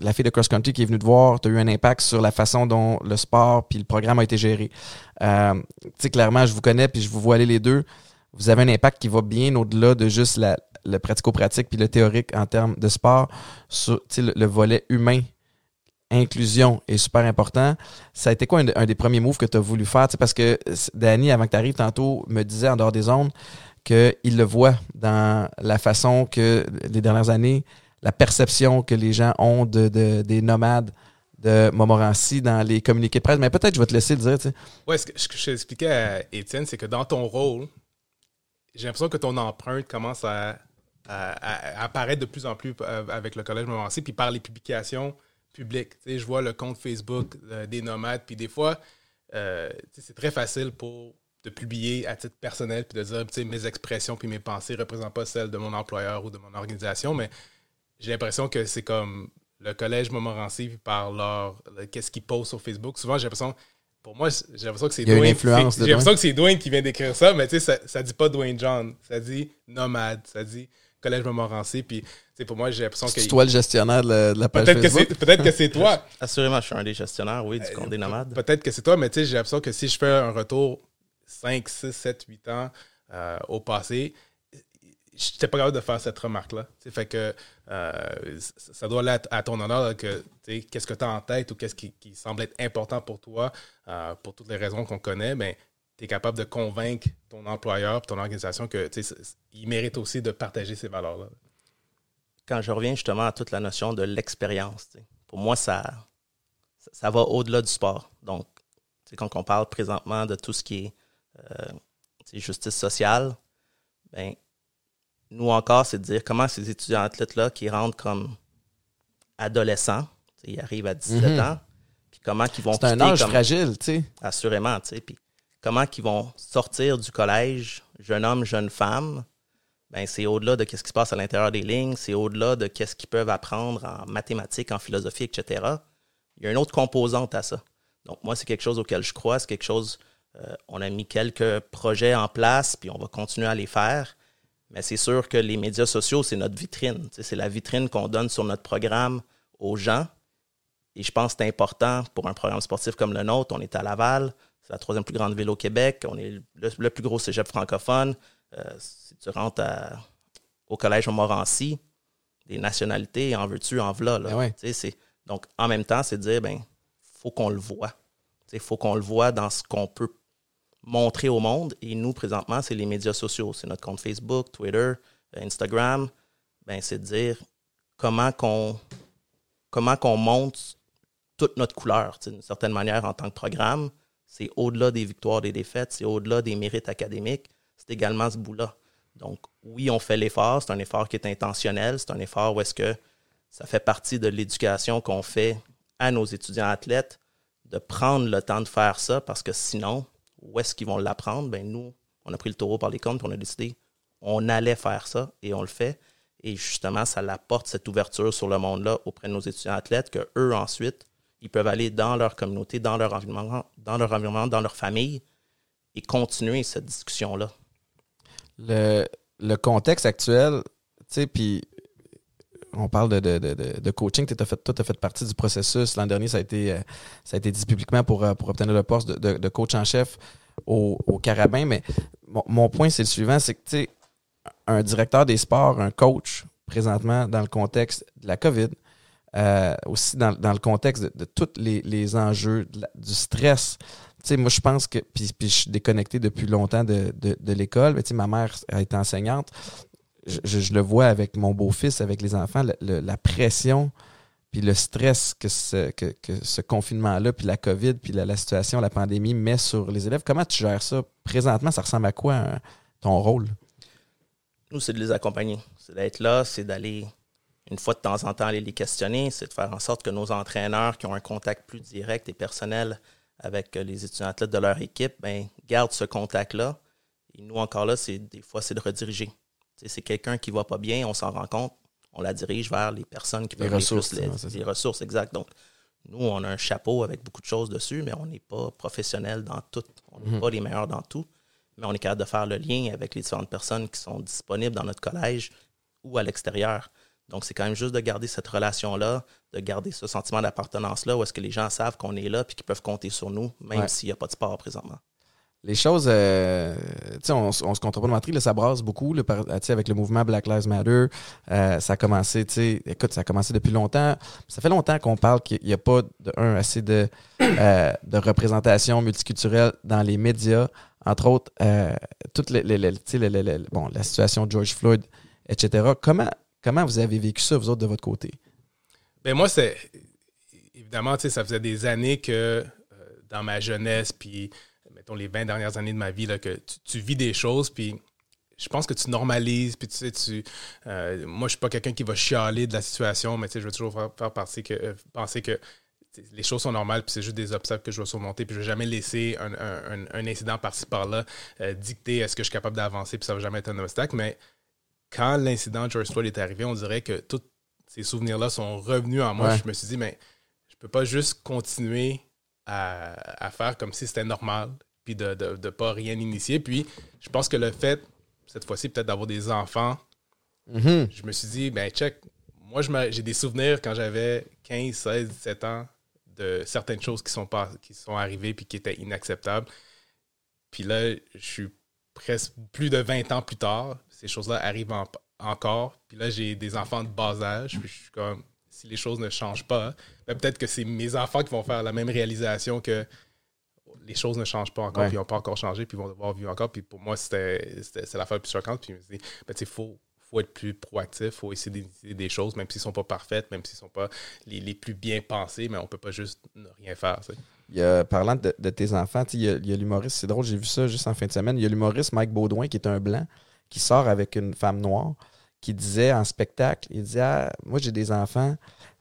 la fille de cross-country qui est venue te voir, tu as eu un impact sur la façon dont le sport puis le programme a été géré. Euh, tu sais, clairement, je vous connais puis je vous vois aller les deux. Vous avez un impact qui va bien au-delà de juste le pratico-pratique puis le théorique en termes de sport, sur le, le, volet humain, inclusion est super important. Ça a été quoi un, des premiers moves que tu as voulu faire? parce que Danny, avant que tu arrives tantôt, me disait en dehors des ondes qu'il le voit dans la façon que les dernières années, la perception que les gens ont de, de des nomades de Montmorency dans les communiqués de presse. Mais peut-être je vais te laisser le dire. Ouais, ce que, je expliquais à Étienne, c'est que dans ton rôle, j'ai l'impression que ton empreinte commence à, apparaître de plus en plus euh, avec le Collège Montmorency, puis par les publications publiques. Je vois le compte Facebook euh, des nomades, puis des fois, euh, c'est très facile pour de publier à titre personnel, puis de dire, mes expressions puis mes pensées ne représentent pas celles de mon employeur ou de mon organisation, mais j'ai l'impression que c'est comme le collège Montmorency par leur qu'est-ce qu'ils postent sur Facebook. Souvent, j'ai l'impression pour moi, j'ai l'impression que c'est Dwayne. J'ai l'impression que c'est Dwayne qui vient d'écrire ça, mais tu sais, ça, ça dit pas Dwayne John. Ça dit nomade. Ça dit Collège Montmorency. Puis, pour moi, j'ai l'impression que. C'est toi le gestionnaire de la, page peut-être Facebook? Peut-être que c'est toi. [LAUGHS] Assurément, je suis un des gestionnaires, oui, du compte des nomades. Peut-être que c'est toi, mais tu sais, j'ai l'impression que si je fais un retour 5, 6, 7, 8 ans euh, au passé, je n'étais pas capable de faire cette remarque-là. Fait que euh, ça doit être à ton honneur que qu'est-ce que tu as en tête ou qu'est-ce qui, semble être important pour toi, euh, pour toutes les raisons qu'on connaît, mais tu es capable de convaincre ton employeur ton organisation qu'il mérite aussi de partager ces valeurs-là. Quand je reviens justement à toute la notion de l'expérience, pour moi, ça, ça va au-delà du sport. Donc, quand on parle présentement de tout ce qui est euh, justice sociale, ben, nous encore, c'est de dire comment ces étudiants athlètes-là qui rentrent comme adolescents, ils arrivent à 17 mhm. ans, puis comment ils vont C'est un âge fragile, tu sais. Assurément, tu sais. Puis comment ils vont sortir du collège, jeune homme, jeune femme, ben c'est au-delà de ce qui se passe à l'intérieur des lignes, c'est au-delà de ce qu'ils peuvent apprendre en mathématiques, en philosophie, etc. Il y a une autre composante à ça. Donc, moi, c'est quelque chose auquel je crois, c'est quelque chose. Euh, on a mis quelques projets en place, puis on va continuer à les faire. Mais c'est sûr que les médias sociaux, c'est notre vitrine. C'est la vitrine qu'on donne sur notre programme aux gens. Et je pense que c'est important pour un programme sportif comme le nôtre. On est à Laval, c'est la troisième plus grande ville au Québec. On est le, plus gros cégep francophone. Euh, si tu rentres au collège Montmorency, des nationalités, en veux-tu, en v'là. Ben donc, en même temps, c'est de dire, ben, faut qu'on le voit. Il faut qu'on le voit dans ce qu'on peut montrer au monde. Et nous, présentement, c'est les médias sociaux. C'est notre compte Facebook, Twitter, euh, Instagram. Ben, c'est de dire comment qu'on comment qu'on monte toute notre couleur, d'une certaine manière, en tant que programme. C'est au-delà des victoires, des défaites, c'est au-delà des mérites académiques. C'est également ce bout-là. Donc, oui, on fait l'effort. C'est un effort qui est intentionnel. C'est un effort où est-ce que ça fait partie de l'éducation qu'on fait à nos étudiants athlètes de prendre le temps de faire ça parce que sinon, où est-ce qu'ils vont l'apprendre? Ben nous, on a pris le taureau par les cornes, puis on a décidé, on allait faire ça et on le fait. Et justement, ça apporte cette ouverture sur le monde-là auprès de nos étudiants athlètes que eux ensuite, ils peuvent aller dans leur communauté, dans leur environnement, dans leur environnement, dans leur famille et continuer cette discussion-là. Le, le contexte actuel, tu sais, puis on parle de, de, de, coaching, tu as fait, toi, as fait partie du processus. L'an dernier, ça a été, euh, ça dit publiquement pour, euh, pour obtenir le poste de, coach en chef au, au Carabin. Mais mon, point, c'est le suivant, c'est que un directeur des sports, un coach, présentement, dans le contexte de la COVID, euh, aussi dans, le contexte de, tous les, les, enjeux, du stress. Moi, je pense que, puis, je suis déconnecté depuis longtemps de, l'école, mais ma mère a été enseignante je, le vois avec mon beau-fils, avec les enfants, la pression puis le stress que ce, que, ce confinement-là, puis la COVID, puis la, situation, la pandémie met sur les élèves. Comment tu gères ça? Présentement, ça ressemble à quoi hein, ton rôle? Nous, c'est de les accompagner. C'est d'être là, c'est d'aller, une fois de temps en temps, aller les questionner, c'est de faire en sorte que nos entraîneurs qui ont un contact plus direct et personnel avec les étudiants athlètes de leur équipe, ben, gardent ce contact-là. Et nous, encore là, c'est des fois, c'est de rediriger c'est quelqu'un qui va pas bien, on s'en rend compte, on la dirige vers les personnes qui peuvent les ressources, les, ressources, exact. Donc, nous, on a un chapeau avec beaucoup de choses dessus, mais on n'est pas professionnel dans tout. On n'est mhm. pas les meilleurs dans tout, mais on est capable de faire le lien avec les différentes personnes qui sont disponibles dans notre collège ou à l'extérieur. Donc, c'est quand même juste de garder cette relation-là, de garder ce sentiment d'appartenance-là, où est-ce que les gens savent qu'on est là et qu'ils peuvent compter sur nous, même s'il n'y a pas de sport présentement. Les choses, euh, on, se compte pas de ça brasse beaucoup, avec le mouvement Black Lives Matter. Euh, ça a commencé, écoute, ça a commencé depuis longtemps. Ça fait longtemps qu'on parle qu'il n'y a pas, de, assez de, euh, de représentation multiculturelle dans les médias. Entre autres, toute les, la situation de George Floyd, etc. Comment, comment vous avez vécu ça, vous autres, de votre côté? Ben moi, c'est. Évidemment, ça faisait des années que dans ma jeunesse, puis mettons les 20 dernières années de ma vie, là, que tu, tu vis des choses, puis je pense que tu normalises, puis tu sais, tu. euh, moi, je suis pas quelqu'un qui va chialer de la situation, mais tu sais, je veux toujours faire, faire partie que, euh, penser que tu sais, les choses sont normales, puis c'est juste des obstacles que je dois surmonter, puis je vais jamais laisser un, un- incident par-ci par-là euh, dicter est-ce que je suis capable d'avancer, puis ça va jamais être un obstacle, mais quand l'incident de George Floyd est arrivé, on dirait que tous ces souvenirs-là sont revenus en moi. Ouais. Je me suis dit, mais je peux pas juste continuer à, à faire comme si c'était normal, puis de ne de, de pas rien initier. Puis je pense que le fait, cette fois-ci, peut-être d'avoir des enfants, Mhm. je me suis dit, ben check, moi j'ai des souvenirs quand j'avais 15, 16, 17 ans de certaines choses qui sont, pas, qui sont arrivées puis qui étaient inacceptables. Puis là, je suis presque plus de 20 ans plus tard, ces choses-là arrivent en- encore. Puis là, j'ai des enfants de bas âge, puis je suis comme, si les choses ne changent pas, ben peut-être que c'est mes enfants qui vont faire la même réalisation que les choses ne changent pas encore, Ouais. puis ils n'ont pas encore changé, puis ils vont devoir vivre encore. Puis pour moi, c'était l'affaire la plus choquante. Puis je me suis dit, ben, tu sais, faut, faut être plus proactif, il faut essayer d'initier des choses, même s'ils ne sont pas parfaites, même s'ils ne sont pas les, les plus bien pensées, mais on ne peut pas juste ne rien faire. tu sais. Il y a, parlant de, de tes enfants, il y a, il l'humoriste, c'est drôle, j'ai vu ça juste en fin de semaine. Il y a l'humoriste Mike Baudouin qui est un blanc qui sort avec une femme noire qui disait en spectacle, il disait ah, Moi j'ai des enfants,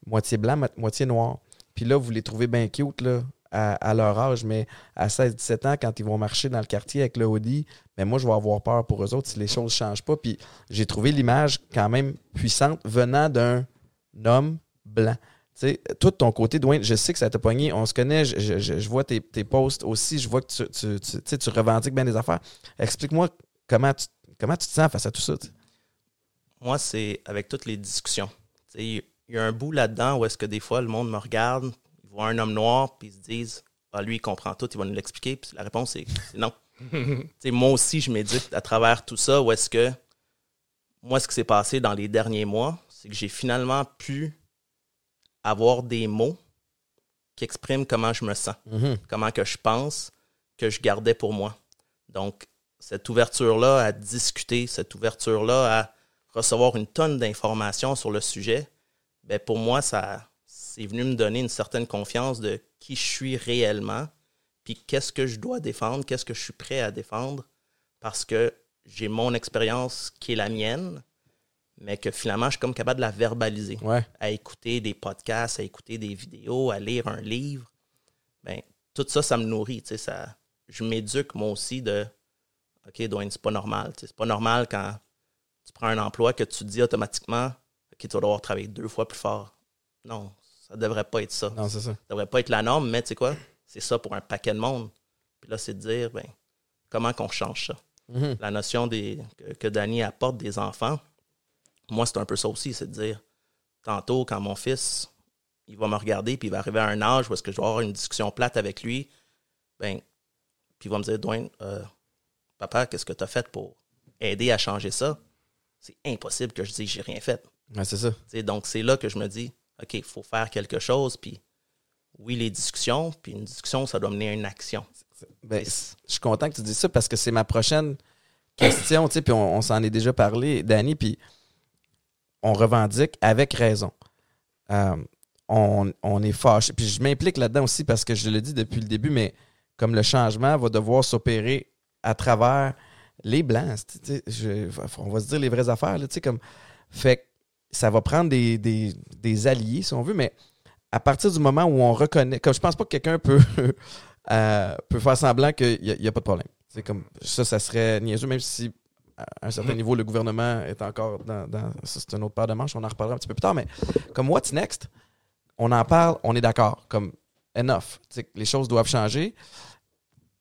moitié blanc, mo- moitié noir. Puis là, vous les trouvez bien cute là, à, leur âge, mais à 16-17 ans, quand ils vont marcher dans le quartier avec le Audi, mais moi je vais avoir peur pour eux autres si les choses ne changent pas. Puis j'ai trouvé l'image quand même puissante venant d'un homme blanc. Tu sais, de ton côté, Dwayne, je sais que ça t'a pogné. On se connaît, je, vois tes, tes posts aussi, je vois que tu, tu, tu, tu revendiques bien des affaires. Explique-moi comment tu, comment tu te sens face à tout ça. Moi, c'est avec toutes les discussions. Il y a un bout là-dedans où est-ce que des fois, le monde me regarde, voient un homme noir, puis ils se disent Ah, lui, il comprend tout, il va nous l'expliquer. Puis la réponse, c'est c'est non. [LAUGHS] Tu sais, moi aussi, je médite à travers tout ça où est-ce que moi, ce qui s'est passé dans les derniers mois, c'est que j'ai finalement pu avoir des mots qui expriment comment je me sens comment que je pense, que je gardais pour moi. Donc, cette ouverture-là à discuter, cette ouverture-là à recevoir une tonne d'informations sur le sujet, ben pour moi, ça c'est venu me donner une certaine confiance de qui je suis réellement, puis qu'est-ce que je dois défendre, qu'est-ce que je suis prêt à défendre, parce que j'ai mon expérience qui est la mienne, mais que finalement, je suis comme capable de la verbaliser Ouais. à écouter des podcasts, à écouter des vidéos, à lire un livre, ben, tout ça, ça me nourrit. tu sais, Ça, je m'éduque moi aussi de OK, Dwayne, c'est pas normal. C'est pas normal quand tu prends un emploi que tu te dis automatiquement OK, tu vas devoir travailler deux fois plus fort. Non, ça devrait pas être ça. Non, c'est ça. Ça devrait pas être la norme, mais tu sais quoi? C'est ça pour un paquet de monde. Puis là, c'est de dire, ben, comment qu'on change ça? Mhm. la notion des, que, que Danny apporte des enfants, moi, c'est un peu ça aussi, c'est de dire, tantôt, quand mon fils, il va me regarder, puis il va arriver à un âge où est-ce que je vais avoir une discussion plate avec lui, ben, puis il va me dire, Dwayne, euh, papa, qu'est-ce que tu as fait pour aider à changer ça? C'est impossible que je dise j'ai rien fait. Ouais, c'est ça. Donc, c'est là que je me dis, OK, il faut faire quelque chose, puis oui, les discussions, puis une discussion, ça doit mener à une action. Ben, je suis content que tu dises ça parce que c'est ma prochaine question, puis on, on s'en est déjà parlé, Danny, puis on revendique avec raison. Euh, on, on est fâché. Puis je m'implique là-dedans aussi parce que je le dis depuis le début, mais comme le changement va devoir s'opérer à travers les blancs, je- on va se dire les vraies affaires, là, tu sais, comme. Fait que ça va prendre des, des- des alliés, si on veut, mais à partir du moment où on reconnaît, comme je pense pas que quelqu'un peut, [LAUGHS] euh, peut faire semblant qu'il n'y a, a pas de problème. C'est comme ça, ça serait niaiseux, même si à un certain Mhm. niveau, le gouvernement est encore dans. dans- ça, c'est une autre paire de manches, on en reparlera un petit peu plus tard, mais comme What's Next, on en parle, on est d'accord. Comme enough. Les choses doivent changer.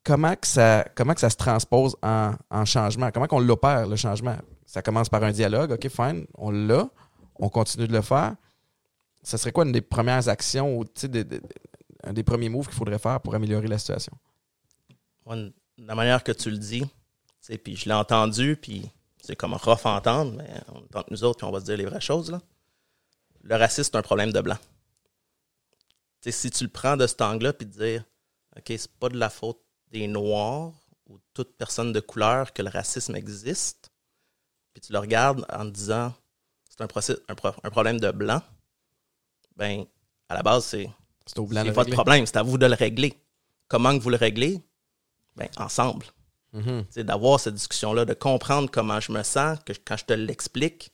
Comment que ça, comment que ça se transpose en, en changement? Comment qu'on l'opère, le changement? Ça commence par un dialogue, OK, fine, on l'a, on continue de le faire. Ça serait quoi une des premières actions ou un des premiers moves qu'il faudrait faire pour améliorer la situation? Une, la manière que tu le dis, puis je l'ai entendu, puis c'est comme rough à entendre, mais que nous autres, on va se dire les vraies choses. Là. Le racisme, c'est un problème de blanc. si tu le prends de cet angle-là, puis te dire, OK, c'est pas de la faute des Noirs ou toute personne de couleur que le racisme existe, puis tu le regardes en disant, c'est un, un, problème de blanc, ben, à la base, c'est c'est pas de problème, c'est à vous de le régler. Comment que vous le réglez? Ben, ensemble. C'est mm-hmm. D'avoir cette discussion-là, de comprendre comment je me sens, que quand je te l'explique,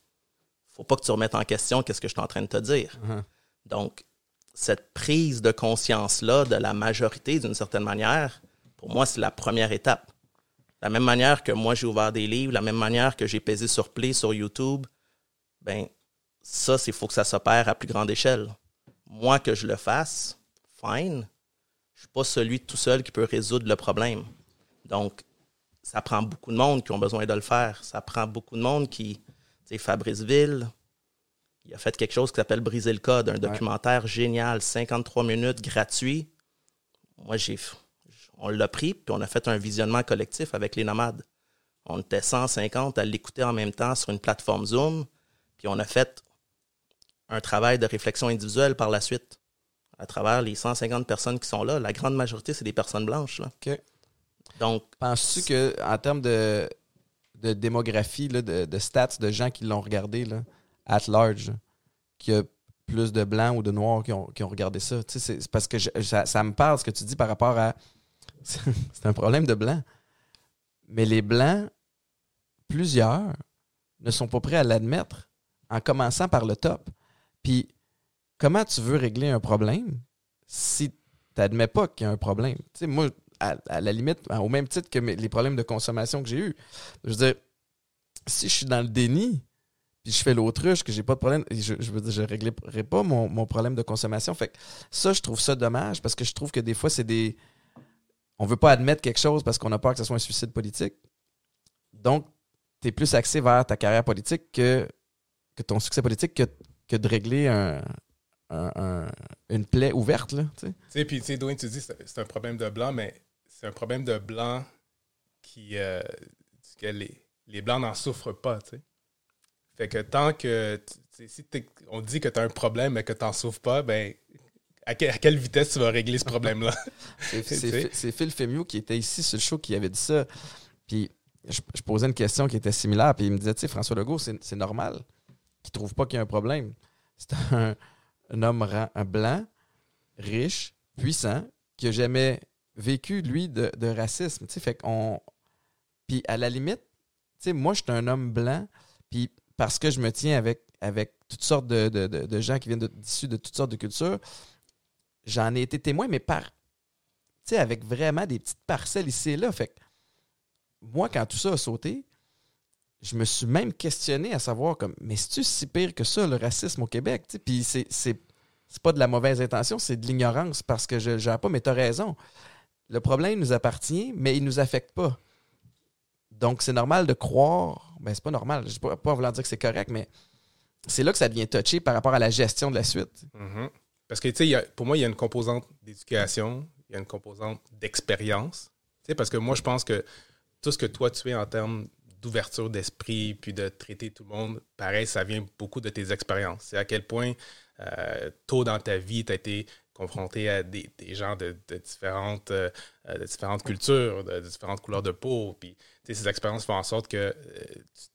faut pas que tu remettes en question qu'est-ce que je suis en train de te dire. Mm-hmm. Donc, cette prise de conscience-là de la majorité, d'une certaine manière, pour moi, c'est la première étape. La même manière que moi, j'ai ouvert des livres, la même manière que j'ai pesé sur Play sur YouTube, ben ça, il faut que ça s'opère à plus grande échelle moi que je le fasse, fine. Je suis pas celui tout seul qui peut résoudre le problème. Donc, ça prend beaucoup de monde qui ont besoin de le faire. Ça prend beaucoup de monde qui, tu sais, Fabrice Ville, il a fait quelque chose qui s'appelle Briser le code, un documentaire génial, 53 minutes, gratuit. Moi, j'ai, on l'a pris, puis on a fait un visionnement collectif avec les nomades. On était 150 à l'écouter en même temps sur une plateforme Zoom, puis on a fait un travail de réflexion individuelle par la suite. À travers les 150 personnes qui sont là, la grande majorité, c'est des personnes blanches. OK. Donc. Penses-tu que en termes de, de démographie, de, stats de gens qui l'ont regardé, là, at large, qu'il y a plus de blancs ou de noirs qui ont, regardé ça? C'est parce que ça, ça, me parle ce que tu dis par rapport à. [LAUGHS] c'est un problème de blancs. Mais les blancs, plusieurs, ne sont pas prêts à l'admettre, en commençant par le top. Puis, comment tu veux régler un problème si tu n'admets pas qu'il y a un problème? Tu sais, moi, à, la limite, au même titre que les problèmes de consommation que j'ai eus, je veux dire, si je suis dans le déni, puis je fais l'autruche, que j'ai pas de problème, je, je veux dire, réglerai pas mon, problème de consommation. Fait que ça, je trouve ça dommage parce que je trouve que des fois, c'est des. On veut pas admettre quelque chose parce qu'on a peur que ce soit un suicide politique. Donc, tu es plus axé vers ta carrière politique que, que ton succès politique que que de régler une plaie ouverte. Là, tu sais, puis tu sais, Dwayne, tu dis que c'est un problème de blanc, mais c'est un problème de blanc qui. Euh, que les, les blancs n'en souffrent pas, tu sais. Fait que tant que. Si on dit que tu as un problème mais que tu n'en souffres pas, ben. À, quelle vitesse tu vas régler ce problème-là? [LAUGHS] c'est Phil Femio qui était ici sur le show qui avait dit ça. Puis je, je posais une question qui était similaire, puis il me disait, tu sais, François Legault, c'est normal qui ne trouve pas qu'il y a un problème. C'est un, homme blanc, riche, puissant, qui n'a jamais vécu, lui, de, racisme. fait qu'on. Puis à la limite, moi, je suis un homme blanc, puis parce que je me tiens avec, avec toutes sortes de, gens qui viennent issus de toutes sortes de cultures, j'en ai été témoin, mais par. Tu sais, avec vraiment des petites parcelles ici et là. Fait moi, quand tout ça a sauté, je me suis même questionné à savoir comme mais c'est-tu si pire que ça le racisme au Québec puis c'est c'est pas de la mauvaise intention c'est de l'ignorance parce que je n'ai pas mais tu as raison. Le problème nous appartient mais il nous affecte pas. Donc c'est normal de croire ben c'est pas normal je ne pas vouloir dire que c'est correct mais c'est là que ça devient touché par rapport à la gestion de la suite. Mm-hmm. parce que tu sais pour moi il y a une composante d'éducation il y a une composante d'expérience parce que moi je pense que tout ce que toi tu es en termes d'ouverture d'esprit, puis de traiter tout le monde, pareil, ça vient beaucoup de tes expériences. C'est à quel point, euh, tôt dans ta vie, tu as été confronté à des, gens de, différentes, euh, de différentes cultures, de, différentes couleurs de peau. Puis ces expériences font en sorte que euh,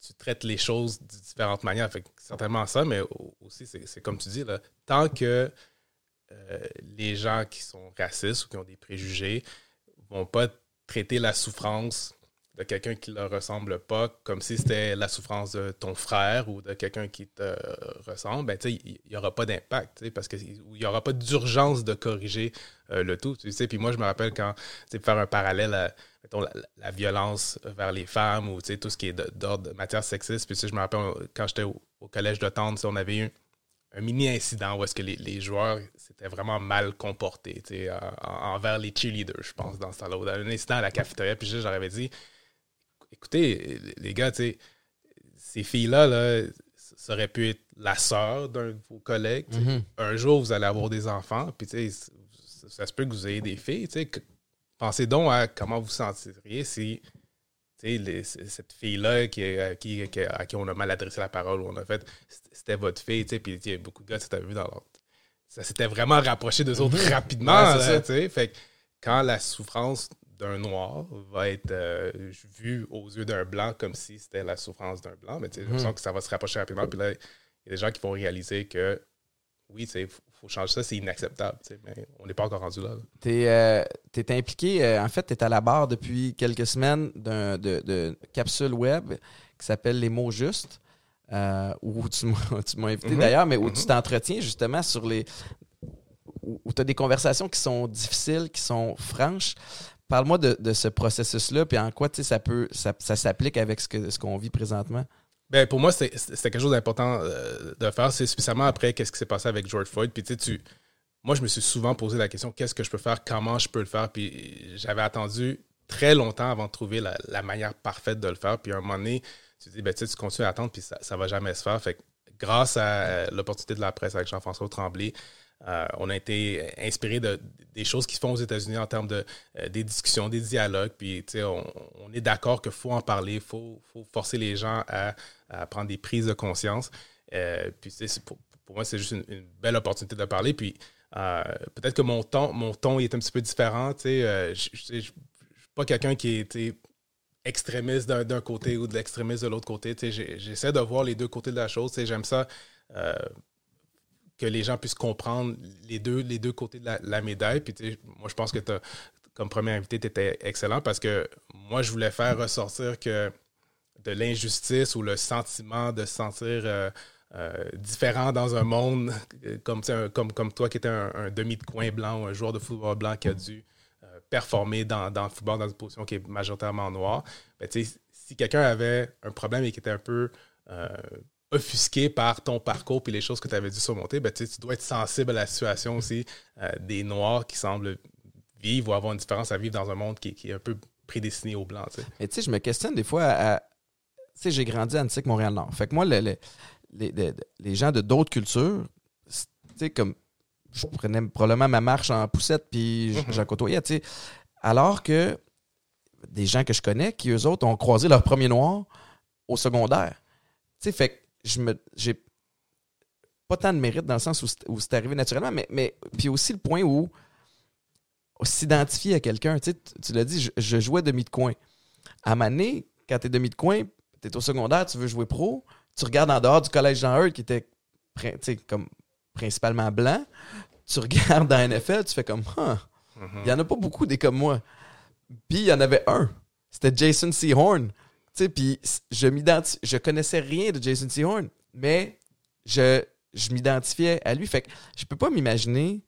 tu, traites les choses de différentes manières. Fait certainement ça, mais aussi, c'est comme tu dis, tant que les gens qui sont racistes ou qui ont des préjugés vont pas traiter la souffrance de quelqu'un qui ne leur ressemble pas, comme si c'était la souffrance de ton frère ou de quelqu'un qui te ressemble, ben, il n'y aura pas d'impact, parce qu'il n'y aura pas d'urgence de corriger euh, le tout. Puis moi, je me rappelle quand, faire un parallèle à la, violence vers les femmes ou tout ce qui est d'ordre de matière sexiste. Puis je me rappelle quand j'étais au, collège de Tente, on avait eu un mini incident où est-ce que les, joueurs s'étaient vraiment mal comportés envers les cheerleaders, je pense, dans ce temps-là. Un incident à la cafétéria, puis j'aurais dit écoutez, les gars, ces filles-là, là, ça aurait pu être la sœur d'un de vos collègues. Mm-hmm. Un jour, vous allez avoir des enfants, puis ça, se peut que vous ayez des filles. pensez donc à comment vous sentiriez si les, cette fille-là qui, qui, à qui on a mal adressé la parole, ou on a fait, c'était votre fille, puis il y a beaucoup de gars, ça vu dans leur... Ça s'était vraiment rapproché d'eux autres mhm. rapidement. fait quand la souffrance d'un noir va être euh, vue aux yeux d'un blanc comme si c'était la souffrance d'un blanc, mais j'ai l'impression mhm. que ça va se rapprocher rapidement. Puis là, il y a des gens qui vont réaliser que oui, il faut changer ça, c'est inacceptable. Mais on n'est pas encore rendu là. Tu es, euh, impliqué, euh, en fait, tu es à la barre depuis quelques semaines d'une de, capsule web qui s'appelle Les mots justes, où [LAUGHS] tu m'as invité mm-hmm. d'ailleurs, mais où tu mm-hmm. t'entretiens justement sur les. où, tu as des conversations qui sont difficiles, qui sont franches. Parle-moi de, ce processus-là, puis en quoi ça peut ça, ça s'applique avec ce qu'on ce vit présentement? Ben, pour moi, c'est quelque chose d'important euh, de faire. C'est spécialement après qu'est-ce qui s'est passé avec George Floyd. Puis, tu tu, moi, je me suis souvent posé la question qu'est-ce que je peux faire, comment je peux le faire? Puis, j'avais attendu très longtemps avant de trouver la, manière parfaite de le faire. Puis, à un moment donné, tu dis, ben, tu continues à attendre, puis ça ne va jamais se faire. Fait que, grâce à l'opportunité de la presse avec Jean-François Tremblay, euh, on a été inspiré de, des choses qui se font aux États-Unis en termes de euh, des discussions, des dialogues. Puis, on, on est d'accord qu'il faut en parler, il faut, forcer les gens à, prendre des prises de conscience. Euh, puis, pour, pour, moi, c'est juste une, belle opportunité de parler. Puis, peut-être que mon ton, mon ton est un petit peu différent. je ne suis pas quelqu'un qui est extrémiste d'un côté ou de l'extrémiste de l'autre côté. J'essaie de voir les deux côtés de la chose. J'aime ça que les gens puissent comprendre les deux, les deux côtés de la, médaille. Puis, moi, je pense que comme premier invité, tu étais excellent parce que moi, je voulais faire ressortir que de l'injustice ou le sentiment de se sentir euh, euh, différent dans un monde comme, comme, comme toi qui étais un, demi de coin blanc ou un joueur de football blanc qui a dû euh, performer dans, dans, le football dans une position qui est majoritairement noire. Ben, si quelqu'un avait un problème et qui était un peu offusqué par ton parcours et les choses que tu avais dû surmonter, ben, tu dois être sensible à la situation aussi euh, des Noirs qui semblent vivre ou avoir une différence à vivre dans un monde qui, est un peu prédestiné aux Blancs. Mais tu sais, je me questionne des fois à. tu sais, j'ai grandi à Antique, Montréal-Nord. Fait que moi, les, les, gens de d'autres cultures, tu sais, comme je prenais probablement ma marche en poussette puis mhm. j'en côtoyais, tu sais. Alors que des gens que je connais qui, eux autres, ont croisé leur premier noir au secondaire. Tu sais, fait je me j'ai pas tant de mérite dans le sens où c'est arrivé naturellement, mais, mais puis aussi le point où s'identifier à quelqu'un. Tu, tu l'as dit, je, jouais demi de coin. À Mané, quand tu es demi de coin, tu es au secondaire, tu veux jouer pro, tu regardes en dehors du collège Jean Hurt qui était comme principalement blanc, tu regardes dans NFL, tu fais comme ah, il y en a pas beaucoup des comme moi. Puis il y en avait un, c'était Jason Seahorn je m'identifie, connaissais rien de Jason Horn, mais je, m'identifiais à lui. Fait que je peux pas m'imaginer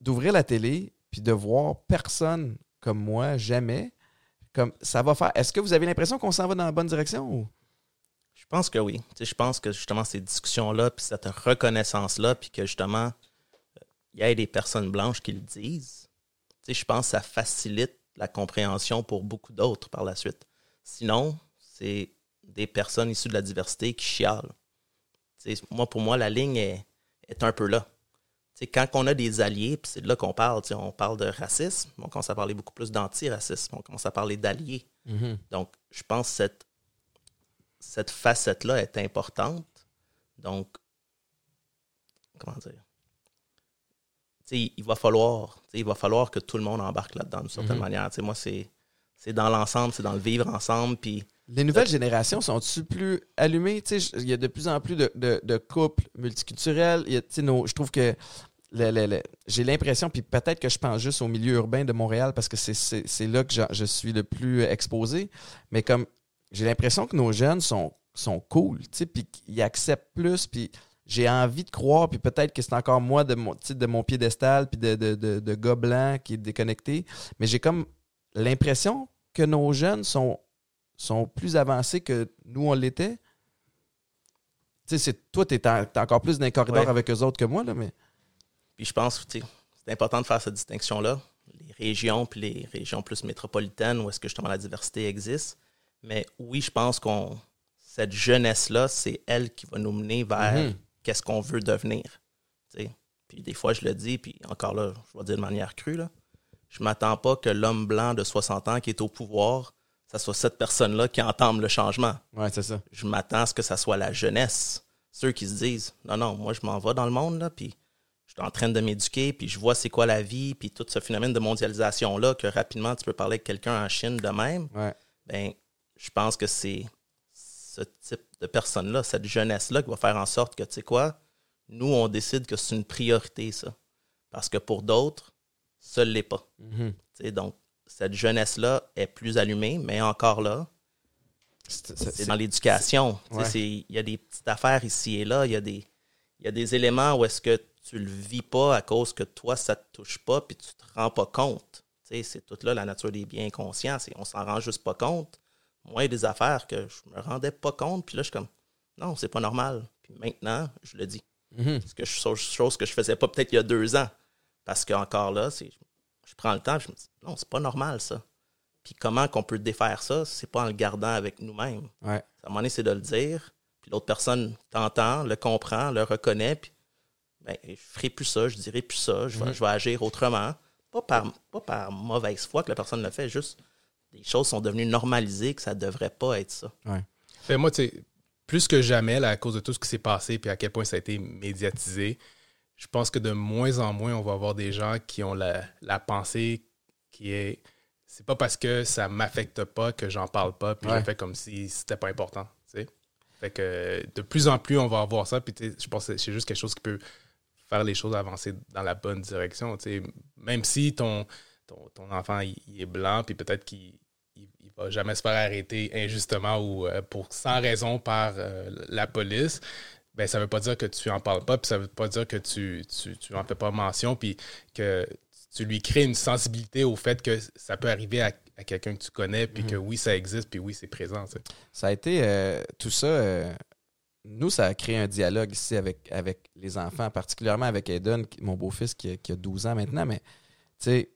d'ouvrir la télé puis de voir personne comme moi, jamais. Comme ça va faire. Est-ce que vous avez l'impression qu'on s'en va dans la bonne direction ou? Je pense que oui. je pense que justement ces discussions-là, puis cette reconnaissance-là, puis que justement, il y ait des personnes blanches qui le disent, je pense que ça facilite la compréhension pour beaucoup d'autres par la suite. Sinon, c'est des personnes issues de la diversité qui chialent. moi, pour moi, la ligne est, un peu là. quand on a des alliés, puis c'est de là qu'on parle, on parle de racisme, on commence à parler beaucoup plus d'antiracisme, on commence à parler d'alliés. Mm-hmm. Donc, je pense que cette, cette facette-là est importante. Donc, comment dire? il va falloir il va falloir que tout le monde embarque là-dedans d'une certaine mm-hmm. manière. moi, c'est c'est dans l'ensemble, c'est dans le vivre ensemble. Puis les nouvelles générations sont-elles plus allumées? Il y a de plus en plus de, couples multiculturels. je trouve que j'ai l'impression, puis peut-être que je pense juste au milieu urbain de Montréal parce que c'est là que je, suis le plus exposé, mais comme j'ai l'impression que nos jeunes sont, sont cool, puis qu'ils acceptent plus, puis j'ai envie de croire, puis peut-être que c'est encore moi de mon, de mon piédestal, puis de, de, de, gars blanc qui est déconnecté, mais j'ai comme l'impression que nos jeunes sont, sont plus avancés que nous, on l'était. Tu sais, toi, tu es, encore plus dans les corridors avec eux autres que moi, là, mais. Puis je pense, c'est important de faire cette distinction-là. Les régions, puis les régions plus métropolitaines, où est-ce que justement la diversité existe. Mais oui, je pense qu'on cette jeunesse-là, c'est elle qui va nous mener vers mm-hmm. qu'est-ce qu'on veut devenir. Puis des fois, je le dis, puis encore là, je vais dire de manière crue, là, je m'attends pas que l'homme blanc de 60 ans qui est au pouvoir, ça soit cette personne-là qui entame le changement. Ouais, c'est ça. Je m'attends à ce que ça soit la jeunesse. Ceux qui se disent Non, non, moi je m'en vais dans le monde, là, puis je suis en train de m'éduquer, puis je vois c'est quoi la vie, puis tout ce phénomène de mondialisation-là, que rapidement tu peux parler avec quelqu'un en Chine de même. Ouais. Ben, je pense que c'est ce type de personne-là, cette jeunesse-là, qui va faire en sorte que, tu sais quoi, nous, on décide que c'est une priorité, ça. Parce que pour d'autres, ça ne l'est pas. Mhm. Donc, cette jeunesse-là est plus allumée, mais encore là, C'est- dans l'éducation. Ouais. Il y a des petites affaires ici et là. Il y a des, il y a des éléments où est-ce que tu le vis pas à cause que toi, ça te touche pas puis tu te rends pas compte. C'est toute là la nature des biens conscients. C'est, on s'en rend juste pas compte. Moi, il y a des affaires que je me rendais pas compte. Puis là, je suis comme, non, c'est pas normal. Puis maintenant, je le dis. Mhm. C'est que chose, chose que je faisais pas peut-être il y a deux ans. Parce qu'encore là, c'est, je prends le temps, je me dis, non, c'est pas normal ça. Puis comment qu'on peut défaire ça, c'est pas en le gardant avec nous-mêmes. Ouais. À un moment donné, c'est de le dire, puis l'autre personne t'entend, le comprend, le reconnaît, puis ben, je ferai plus ça, je dirai plus ça, je vais, je vais agir autrement. Pas par, pas par mauvaise foi que la personne le fait, juste les choses sont devenues normalisées, que ça devrait pas être ça. Fait, moi, tu sais, plus que jamais, là, à cause de tout ce qui s'est passé puis à quel point ça a été médiatisé, je pense que de moins en moins, on va avoir des gens qui ont la, la pensée qui est c'est pas parce que ça m'affecte pas que j'en parle pas puis Ouais. je fais comme si c'était pas important. tu sais. Fait que de plus en plus, on va avoir ça. Puis je pense que c'est juste quelque chose qui peut faire les choses avancer dans la bonne direction. tu sais. Même si ton, ton, ton enfant il, il est blanc, puis peut-être qu'il il, il va jamais se faire arrêter injustement ou euh, pour sans raison par euh, la police, ben ça veut pas dire que tu en parles pas, puis ça veut pas dire que tu, tu, tu en fais pas mention, puis que tu lui crées une sensibilité au fait que ça peut arriver à, à quelqu'un que tu connais, puis que oui, ça existe, puis oui, c'est présent. Ça a été euh, tout ça. euh, nous, ça a créé un dialogue ici avec, avec les enfants, particulièrement avec Aiden, mon beau-fils qui, a- qui a 12 ans maintenant. Mais, tu sais,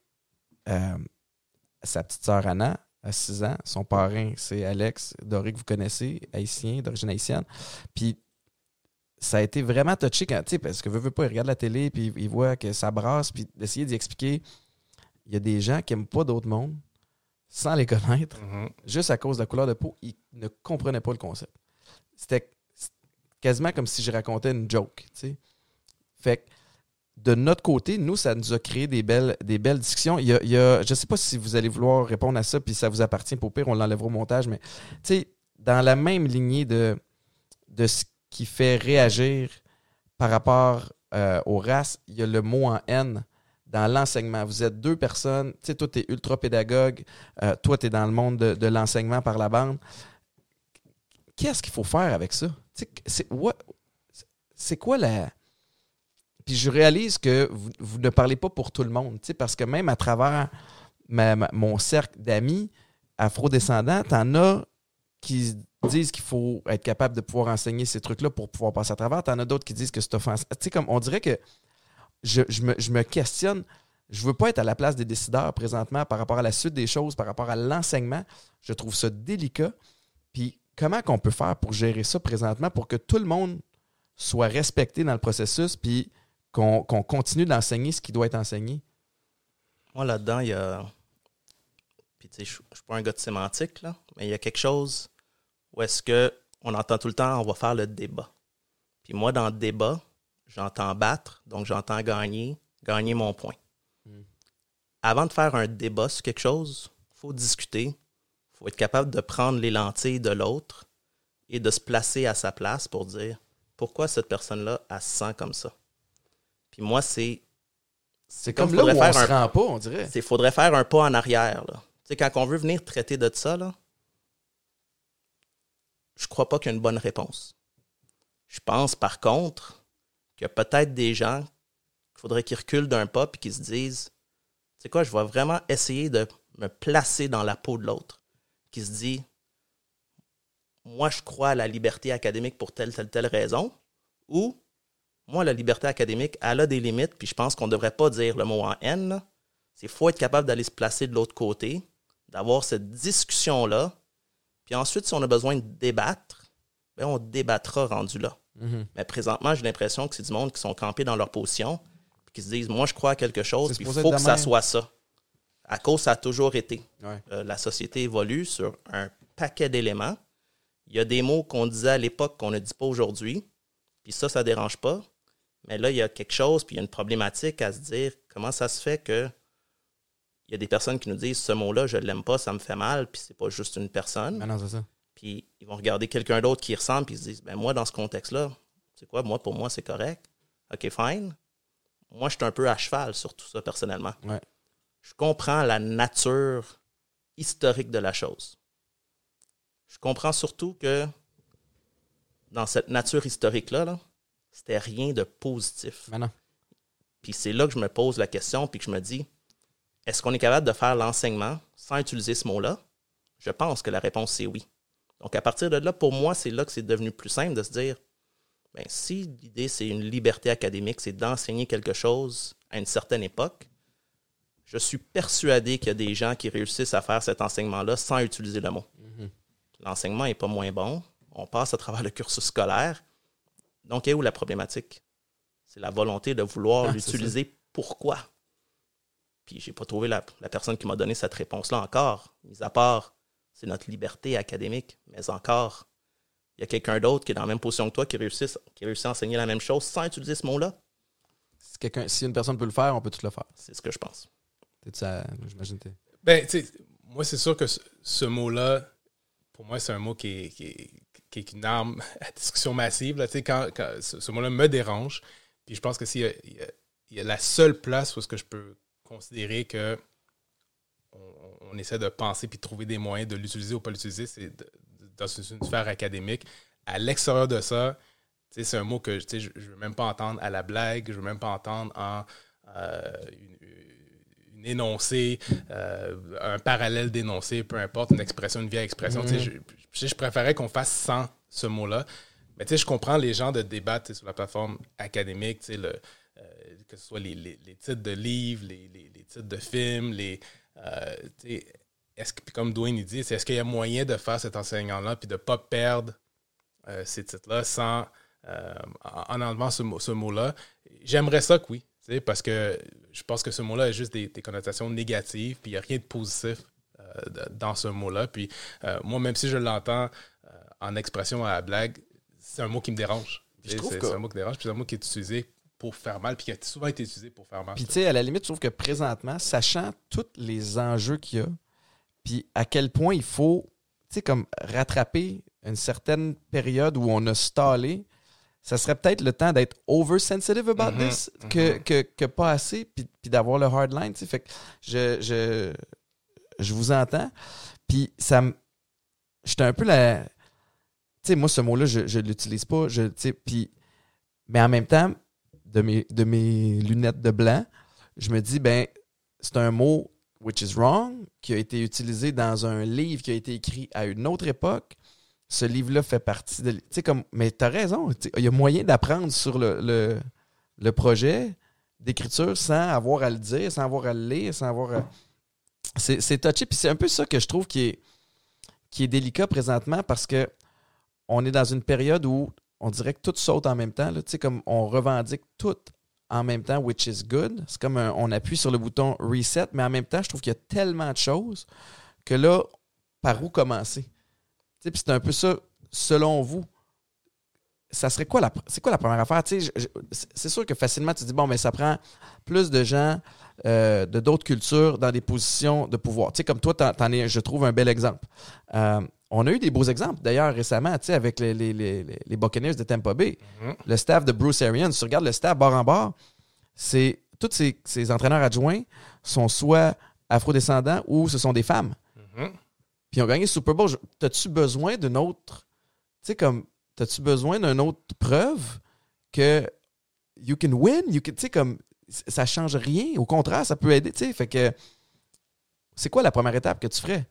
euh, sa petite sœur Anna a 6 ans. Son parrain, c'est Alex Doré, que vous connaissez, haïtien, d'origine haïtienne. Puis, ça a été vraiment touché quand, tu sais, parce que veut, veut pas, il regarde la télé, puis il voit que ça brasse, puis d'essayer d'y expliquer. Il y a des gens qui n'aiment pas d'autres mondes sans les connaître Mhm. juste à cause de la couleur de peau, ils ne comprenaient pas le concept. C'était quasiment comme si je racontais une joke, tu sais. Fait que de notre côté, nous, ça nous a créé des belles, des belles discussions. Il y a, il y a- je ne sais pas si vous allez vouloir répondre à ça, puis ça vous appartient. Pour pire, on l'enlèvera au montage, mais tu sais, dans la même lignée de, de ce qui fait réagir par rapport euh, aux races, il y a le mot en haine dans l'enseignement. Vous êtes deux personnes, tu sais, toi, tu es ultra pédagogue, euh, toi, tu es dans le monde de, l'enseignement par la bande. Qu'est-ce qu'il faut faire avec ça? Tu C'est quoi la. Puis je réalise que vous, ne parlez pas pour tout le monde, tu sais, parce que même à travers mon cercle d'amis afrodescendants, t'en as qui disent qu'il faut être capable de pouvoir enseigner ces trucs-là pour pouvoir passer à travers. T'en as d'autres qui disent que c'est offensif. Tu sais, comme on dirait que je, me, je me questionne. Je veux pas être à la place des décideurs présentement par rapport à la suite des choses, par rapport à l'enseignement. Je trouve ça délicat. Puis comment qu'on peut faire pour gérer ça présentement pour que tout le monde soit respecté dans le processus puis qu'on continue d'enseigner ce qui doit être enseigné? Moi, là-dedans, il y a. Puis, tu sais, je je suis pas un gars de sémantique, là, mais il y a quelque chose où est-ce que on entend tout le temps, on va faire le débat. Puis, moi, dans le débat, j'entends battre, donc j'entends gagner, gagner mon point. Mm. Avant de faire un débat sur quelque chose, il faut discuter, il faut être capable de prendre les lentilles de l'autre et de se placer à sa place pour dire pourquoi cette personne-là, elle se sent comme ça? Puis, moi, c'est C'est comme comme là où on faire se un- rend pas, on dirait. il faudrait faire un pas en arrière. Là. Tu sais, quand on veut venir traiter de ça, là, je crois pas qu'il y a une bonne réponse. Je pense par contre qu'il y a peut-être des gens qu'il faudrait qu'ils reculent d'un pas et qu'ils se disent C'est quoi, je vais vraiment essayer de me placer dans la peau de l'autre. Qui se dit Moi, je crois à la liberté académique pour telle, telle, telle raison. Ou moi, la liberté académique, elle a des limites, puis je pense qu'on ne devrait pas dire le mot en haine. C'est faut être capable d'aller se placer de l'autre côté, d'avoir cette discussion-là. Puis ensuite, si on a besoin de débattre, ben on débattra rendu là. Mhm. Mais présentement, j'ai l'impression que c'est du monde qui sont campés dans leur position, puis qui se disent Moi, je crois à quelque chose, puis il faut que ça soit ça. À cause, ça a toujours été. Ouais. Euh, la société évolue sur un paquet d'éléments. Il y a des mots qu'on disait à l'époque qu'on ne dit pas aujourd'hui. Puis ça, ça ne dérange pas. Mais là, il y a quelque chose, puis il y a une problématique à se dire comment ça se fait que il y a des personnes qui nous disent ce mot-là, je ne l'aime pas, ça me fait mal, puis c'est pas juste une personne. Non, c'est ça. Puis ils vont regarder quelqu'un d'autre qui ressemble, puis ils se disent ben moi, dans ce contexte-là, c'est quoi, moi, pour moi, c'est correct. OK, fine. Moi, je suis un peu à cheval sur tout ça, personnellement. Ouais. Je comprends la nature historique de la chose. Je comprends surtout que dans cette nature historique-là, là, c'était rien de positif. Non. Puis c'est là que je me pose la question, puis que je me dis, est-ce qu'on est capable de faire l'enseignement sans utiliser ce mot-là? Je pense que la réponse, c'est oui. Donc à partir de là, pour moi, c'est là que c'est devenu plus simple de se dire, ben, si l'idée, c'est une liberté académique, c'est d'enseigner quelque chose à une certaine époque, je suis persuadé qu'il y a des gens qui réussissent à faire cet enseignement-là sans utiliser le mot. L'enseignement n'est pas moins bon. On passe à travers le cursus scolaire. Donc, est où la problématique? C'est la volonté de vouloir Ah, l'utiliser. Pourquoi? Puis, j'ai pas trouvé la, la personne qui m'a donné cette réponse-là encore. Mis à part, c'est notre liberté académique. Mais encore, il y a quelqu'un d'autre qui est dans la même position que toi qui réussit, qui réussit à enseigner la même chose sans utiliser ce mot-là. Si, quelqu'un, si une personne peut le faire, on peut tout le faire. C'est ce que je pense. Ça, j'imagine. t'es- Ben, tu sais, moi, c'est sûr que ce, ce mot-là, pour moi, c'est un mot qui est, qui est- qui est une arme [LAUGHS] à discussion massive. Là, Tu sais, quand, quand ce, ce mot-là me dérange, puis je pense que s'il y a, il y a- il y a la seule place où est-ce que je peux considérer que on, on essaie de penser puis de trouver des moyens de l'utiliser ou pas l'utiliser, c'est dans une, sphère académique. À l'extérieur de ça, c'est un mot que je ne veux même pas entendre à la blague, je ne veux même pas entendre en euh, une, une énoncé, euh, un parallèle d'énoncé, peu importe, une expression, une vieille expression. Sais, je, je, je préférais qu'on fasse sans ce mot-là. Mais je comprends les gens de débattre sur la plateforme académique, le, euh, que ce soit les, les- les titres de livres, les, les- les titres de films, les. euh, est-ce que, comme Dwayne dit, est-ce qu'il y a moyen de faire cet enseignement-là puis de ne pas perdre euh, ces titres-là sans en en enlevant ce, mot- ce mot-là? J'aimerais ça que oui, parce que je pense que ce mot-là a juste des, des connotations négatives, puis il n'y a rien de positif dans ce mot-là. Puis moi, même si je l'entends en expression à la blague, c'est un mot qui me dérange. C'est que- un mot qui dérange, puis c'est un mot qui est utilisé pour faire mal, puis qui a souvent été utilisé pour faire mal. Puis, tu sais, à la limite, je trouve que présentement, sachant tous les enjeux qu'il y a, puis à quel point il faut, tu sais, comme rattraper une certaine période où on a stallé, ça serait peut-être le temps d'être oversensitive about Mhm, this que, que, que pas assez, puis, puis d'avoir le hard line, tu sais. Fait que je, je, je vous entends, puis ça me... J'étais un peu la... Tu sais, moi, ce mot-là, je ne l'utilise pas, je, tu sais, puis... Mais en même temps, de mes, de mes lunettes de blanc, je me dis, ben, c'est un mot which is wrong, qui a été utilisé dans un livre qui a été écrit à une autre époque. Ce livre-là fait partie de. Tu sais, comme. Mais t'as raison. Il y a moyen d'apprendre sur le, le, le projet d'écriture sans avoir à le dire, sans avoir à le lire, sans avoir à. C'est c'est touché. Puis c'est un peu ça que je trouve qui est, qui est délicat présentement parce que on est dans une période où on dirait que tout saute en même temps. Tu sais, comme on revendique tout en même temps, which is good. C'est comme on appuie sur le bouton reset, mais en même temps, je trouve qu'il y a tellement de choses que là, par où commencer? Tu sais, c'est un peu ça, selon vous. Ça serait quoi la, c'est quoi la première affaire? Tu sais, c'est- sûr que facilement, tu dis, bon, mais ça prend plus de gens euh, de d'autres cultures dans des positions de pouvoir. Tu sais, comme toi, t'en es, je trouve, un bel exemple. Euh, on a eu des beaux exemples, d'ailleurs, récemment, tu sais, avec les, les, les, Buccaneers de Tampa Bay. Mhm. Le staff de Bruce Arians, si tu regardes le staff bord en bord, c'est tous ces, ces entraîneurs adjoints sont soit afrodescendants ou ce sont des femmes. Mhm. Puis ils ont gagné le Super Bowl. T'as-tu besoin d'une autre. Tu sais, comme. T'as-tu besoin d'une autre preuve que you can win? You can, tu sais, comme. Ça change rien. Au contraire, ça peut aider. Tu sais, fait que. C'est quoi la première étape que tu ferais?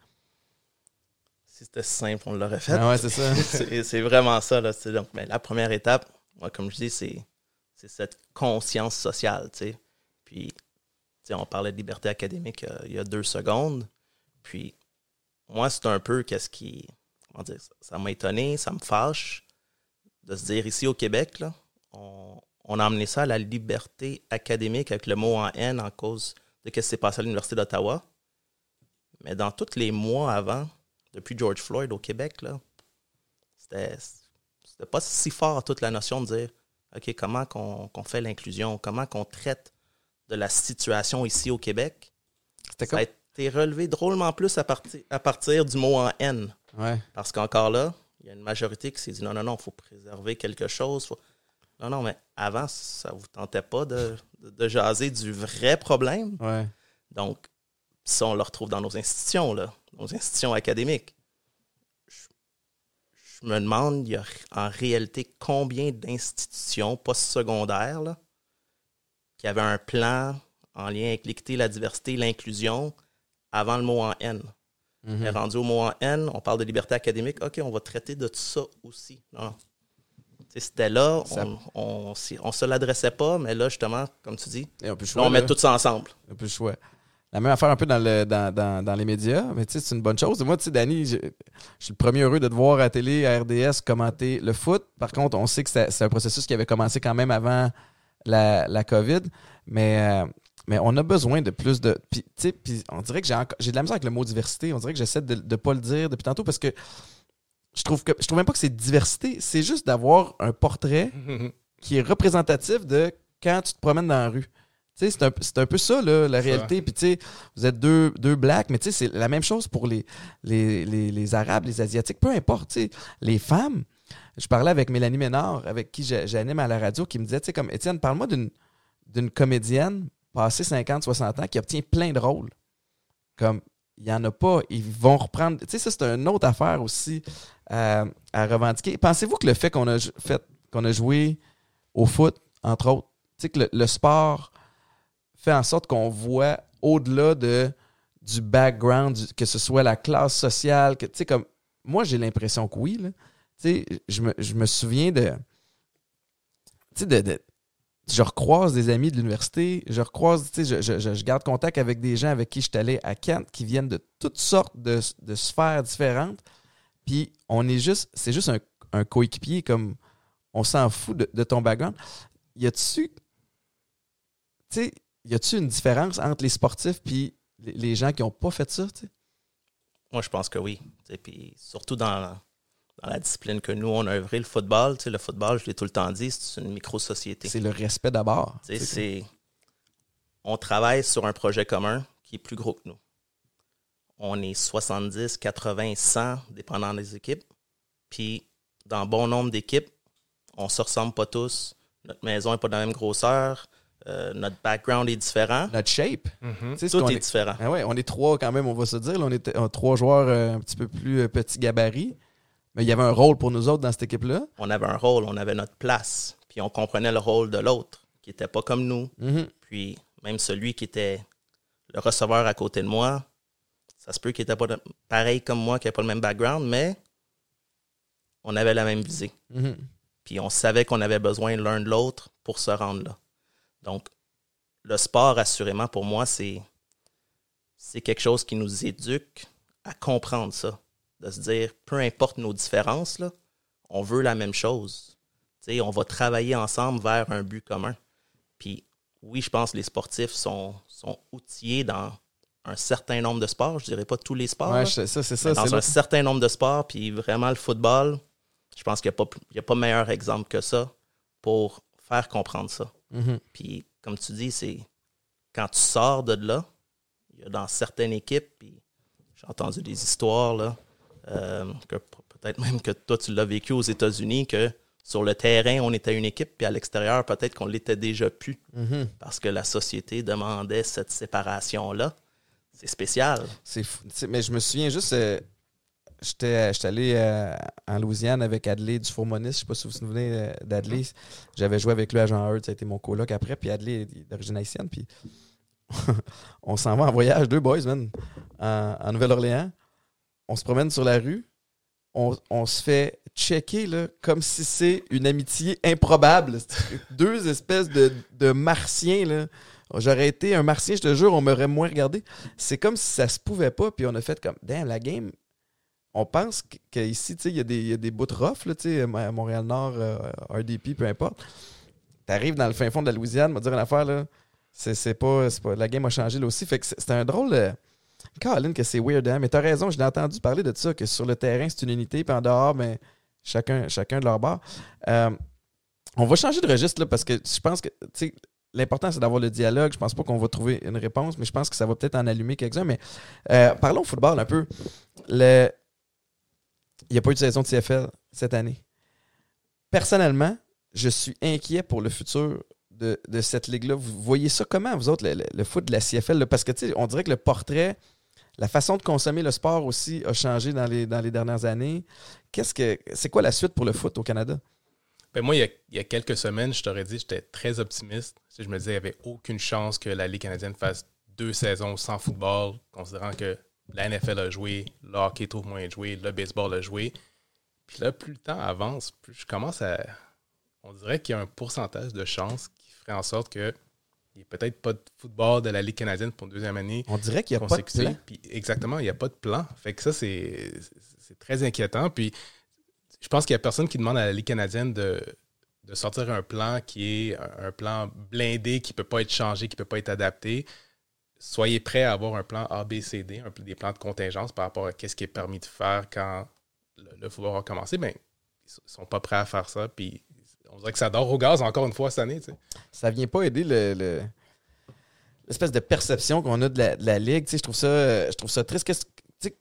Si c'était simple, on l'aurait fait. Ah ouais, c'est ça. [LAUGHS] c'est vraiment ça. Là. Donc, mais la première étape, moi, comme je dis, c'est cette conscience sociale. Puis, on parlait de liberté académique euh, il y a deux secondes. Puis, moi, c'est un peu qu'est-ce qui. Comment dire Ça m'a étonné, ça me fâche de se dire ici au Québec, là, on, on a amené ça à la liberté académique avec le mot en N en cause de ce qui s'est passé à l'Université d'Ottawa. Mais dans tous les mois avant, depuis George Floyd au Québec, là, c'était, c'était pas si fort toute la notion de dire OK, comment qu'on, qu'on fait l'inclusion, comment qu'on traite de la situation ici au Québec. C'était Ça comme... a été relevé drôlement plus à, partir à partir du mot en N. Ouais. Parce qu'encore là, il y a une majorité qui s'est dit non, non, non, il faut préserver quelque chose. faut- Non, non, mais avant, ça vous tentait pas de, de, de jaser du vrai problème. Ouais. Donc, ça, on le retrouve dans nos institutions, là, nos institutions académiques. Je, je me demande, il y a en réalité combien d'institutions postsecondaires là, qui avaient un plan en lien avec l'équité, la diversité, l'inclusion avant le mot en N. Mhm. Mais rendu au mot en N, on parle de liberté académique. OK, on va traiter de tout ça aussi. Non, non. C'était là, Ça- on, on se l'adressait pas, mais là, justement, comme tu dis, on là, on met tout ça ensemble. Un peu le choix. La même affaire un peu dans, le, dans, dans, dans les médias, mais tu sais, c'est une bonne chose. Moi, tu sais, Danny, je, je suis le premier heureux de te voir à la télé, à RDS, commenter le foot. Par contre, on sait que c'est un processus qui avait commencé quand même avant la, la COVID, mais, euh, mais on a besoin de plus de. Puis, tu sais, puis on dirait que j'ai de la misère avec le mot diversité. On dirait que j'essaie de ne pas le dire depuis tantôt parce que je trouve que je trouve même pas que c'est diversité. C'est juste d'avoir un portrait [LAUGHS] qui est représentatif de quand tu te promènes dans la rue. C'est un, un peu ça, là, la réalité. Puis, tu sais, vous êtes deux, deux blacks, mais tu sais, c'est la même chose pour les, les, les, les Arabes, les Asiatiques, peu importe. tu sais. Les femmes, je parlais avec Mélanie Ménard, avec qui j'a- j'anime à la radio, qui me disait, tu sais, comme, Étienne, parle-moi d'une comédienne passée 50, 60 ans qui obtient plein de rôles. Comme, il n'y en a pas. Ils vont reprendre. Tu sais, ça, c'est une autre affaire aussi euh, à revendiquer. Pensez-vous que le fait qu'on a fait qu'on a joué au foot, entre autres, tu sais, que le, le sport fait en sorte qu'on voit au-delà de du background, que ce soit la classe sociale, que tu sais, comme moi j'ai l'impression que oui. là. Tu sais, je me, je me souviens de. Tu sais, de, de- je recroise des amis de l'université, je recroise, tu sais, je, je- je- je garde contact avec des gens avec qui je suis allé à Kent qui viennent de toutes sortes de, de sphères différentes. Puis on est juste, c'est juste un, un coéquipier comme on s'en fout de, de ton background. Y a-tu, tu sais, y a-tu une différence entre les sportifs puis les, gens qui n'ont pas fait ça? Moi, je pense que oui. Puis surtout dans la, dans la discipline que nous, on a œuvré, le football. Le football, je l'ai tout le temps dit, c'est une micro-société. C'est le respect d'abord. C'est- On travaille sur un projet commun qui est plus gros que nous. On est 70, 80, 100, dépendant des équipes. Puis, dans bon nombre d'équipes, on se ressemble pas tous. Notre maison n'est pas de la même grosseur. Euh, notre background est différent. Notre shape. Tu sais, ce Tout est est- différent. Ah ouais, on est trois quand même, on va se dire. là. on est trois joueurs euh, un petit peu plus euh, petits gabarits. Mais il y avait un rôle pour nous autres dans cette équipe-là. On avait un rôle, on avait notre place. Puis, on comprenait le rôle de l'autre, qui n'était pas comme nous. Mhm. Puis même celui qui était le receveur à côté de moi, ça se peut qu'il n'était pas de- pareil comme moi, qu'il n'avait pas le même background, mais on avait la même visée. Mhm. Puis on savait qu'on avait besoin l'un de l'autre pour se rendre là. Donc, le sport, assurément, pour moi, c'est, c'est quelque chose qui nous éduque à comprendre ça. De se dire, peu importe nos différences, là, on veut la même chose. On va travailler ensemble vers un but commun. Puis oui, je pense que les sportifs sont, sont outillés dans un certain nombre de sports. Je dirais pas tous les sports. Ouais, ça, c'est ça. Dans c'est un certain nombre de sports, puis vraiment le football, je pense qu'il n'y a, a pas meilleur exemple que ça pour faire comprendre ça. Mhm. Puis, comme tu dis, c'est quand tu sors de là, il y a dans certaines équipes, puis j'ai entendu des histoires, là, euh, que peut-être même que toi, tu l'as vécu aux États-Unis, que sur le terrain, on était une équipe, puis à l'extérieur, peut-être qu'on l'était déjà plus, Mhm. parce que la société demandait cette séparation-là. C'est spécial. C'est mais je me souviens juste, euh, j'étais j'étais allé euh, en Louisiane avec Adley du Fourmonis. Je sais pas si vous vous souvenez euh, d'Adley. J'avais joué avec lui à Jean Heard, ça a été mon coloc après. Puis Adley est d'origine haïtienne. Puis [LAUGHS] on s'en va en voyage, deux boys, man, en, en Nouvelle-Orléans. On se promène sur la rue. On, on se fait checker là, comme si c'est une amitié improbable. [LAUGHS] Deux espèces de, de martiens. Là. J'aurais été un martien, je te jure, on m'aurait moins regardé. C'est comme si ça se pouvait pas, puis on a fait comme, damn, la game, on pense qu- qu'ici, tu il y, a des- bouts rough, là, tu à Montréal-Nord, euh, RDP, peu importe. T'arrives dans le fin fond de la Louisiane, me dire une affaire, là, c'est pas, pas, la game a changé là aussi. Fait que c'est un drôle, Colin, que c'est weird, hein? Mais t'as raison, je l'ai entendu parler de ça, que sur le terrain, c'est une unité, puis en dehors, ben, chacun, chacun de leur bord. Euh, on va changer de registre, là, parce que je pense que, tu l'important, c'est d'avoir le dialogue. Je pense pas qu'on va trouver une réponse, mais je pense que ça va peut-être en allumer quelques-uns. Mais euh, parlons football un peu. Le... Il n'y a pas eu de saison de CFL cette année. Personnellement, je suis inquiet pour le futur de, de cette ligue-là. Vous voyez ça comment, vous autres, le, foot de la CFL? Parce que, tu sais, on dirait que le portrait, la façon de consommer le sport aussi a changé dans les, dans les dernières années. Qu'est-ce que c'est quoi la suite pour le foot au Canada? Ben moi, il y, a, il y a quelques semaines, je t'aurais dit, j'étais très optimiste. Je me disais qu'il n'y avait aucune chance que la Ligue canadienne fasse deux saisons sans football, considérant que la NFL a joué, le hockey trouve moins de jouer, le baseball a joué. Puis là, plus le temps avance, plus je commence à. On dirait qu'il y a un pourcentage de chances qui ferait en sorte que il n'y ait peut-être pas de football de la Ligue canadienne pour une deuxième année On dirait qu'il n'y a pas de plan. Puis exactement, il n'y a pas de plan. Fait que ça, c'est c'est très inquiétant. Puis je pense qu'il n'y a personne qui demande à la Ligue canadienne de, de sortir un plan qui est un, un plan blindé, qui ne peut pas être changé, qui ne peut pas être adapté. Soyez prêts à avoir un plan A, B, C, D, un des plans de contingence par rapport à ce qui est permis de faire quand le, le football va commencer. Ben, ils ne sont pas prêts à faire ça. Puis on dirait que ça dort au gaz encore une fois cette année. tu sais. ça vient pas aider le, le- l'espèce de perception qu'on a de la, ligue. Je trouve ça, je trouve ça triste.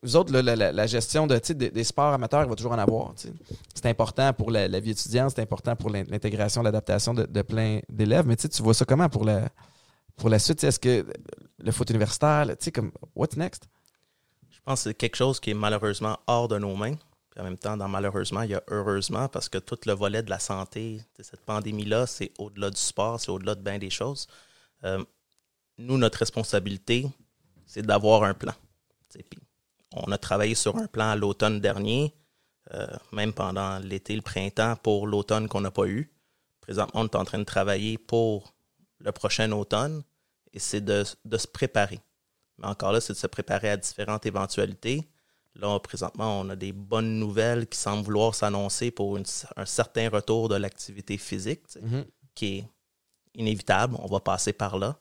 Vous autres, la, gestion de, des, des sports amateurs, il va toujours en avoir. C'est important pour la, vie étudiante, c'est important pour l'in- l'intégration, l'adaptation de, de plein d'élèves. Mais tu vois ça comment pour la, pour la suite? Est-ce que le foot universitaire, tu sais, comme, what's next? Je pense que c'est quelque chose qui est malheureusement hors de nos mains. Puis en même temps, dans malheureusement, il y a heureusement parce que tout le volet de la santé, de cette pandémie-là, c'est au-delà du sport, c'est au-delà de bien des choses. Euh, nous, notre responsabilité, c'est d'avoir un plan. Puis on a travaillé sur un plan l'automne dernier, euh, même pendant l'été, le printemps, pour l'automne qu'on n'a pas eu. Présentement, on est en train de travailler pour le prochain automne et c'est de, de se préparer. Mais encore là, c'est de se préparer à différentes éventualités. Là, présentement, on a des bonnes nouvelles qui semblent vouloir s'annoncer pour une- un certain retour de l'activité physique, sais, qui est inévitable. On va passer par là.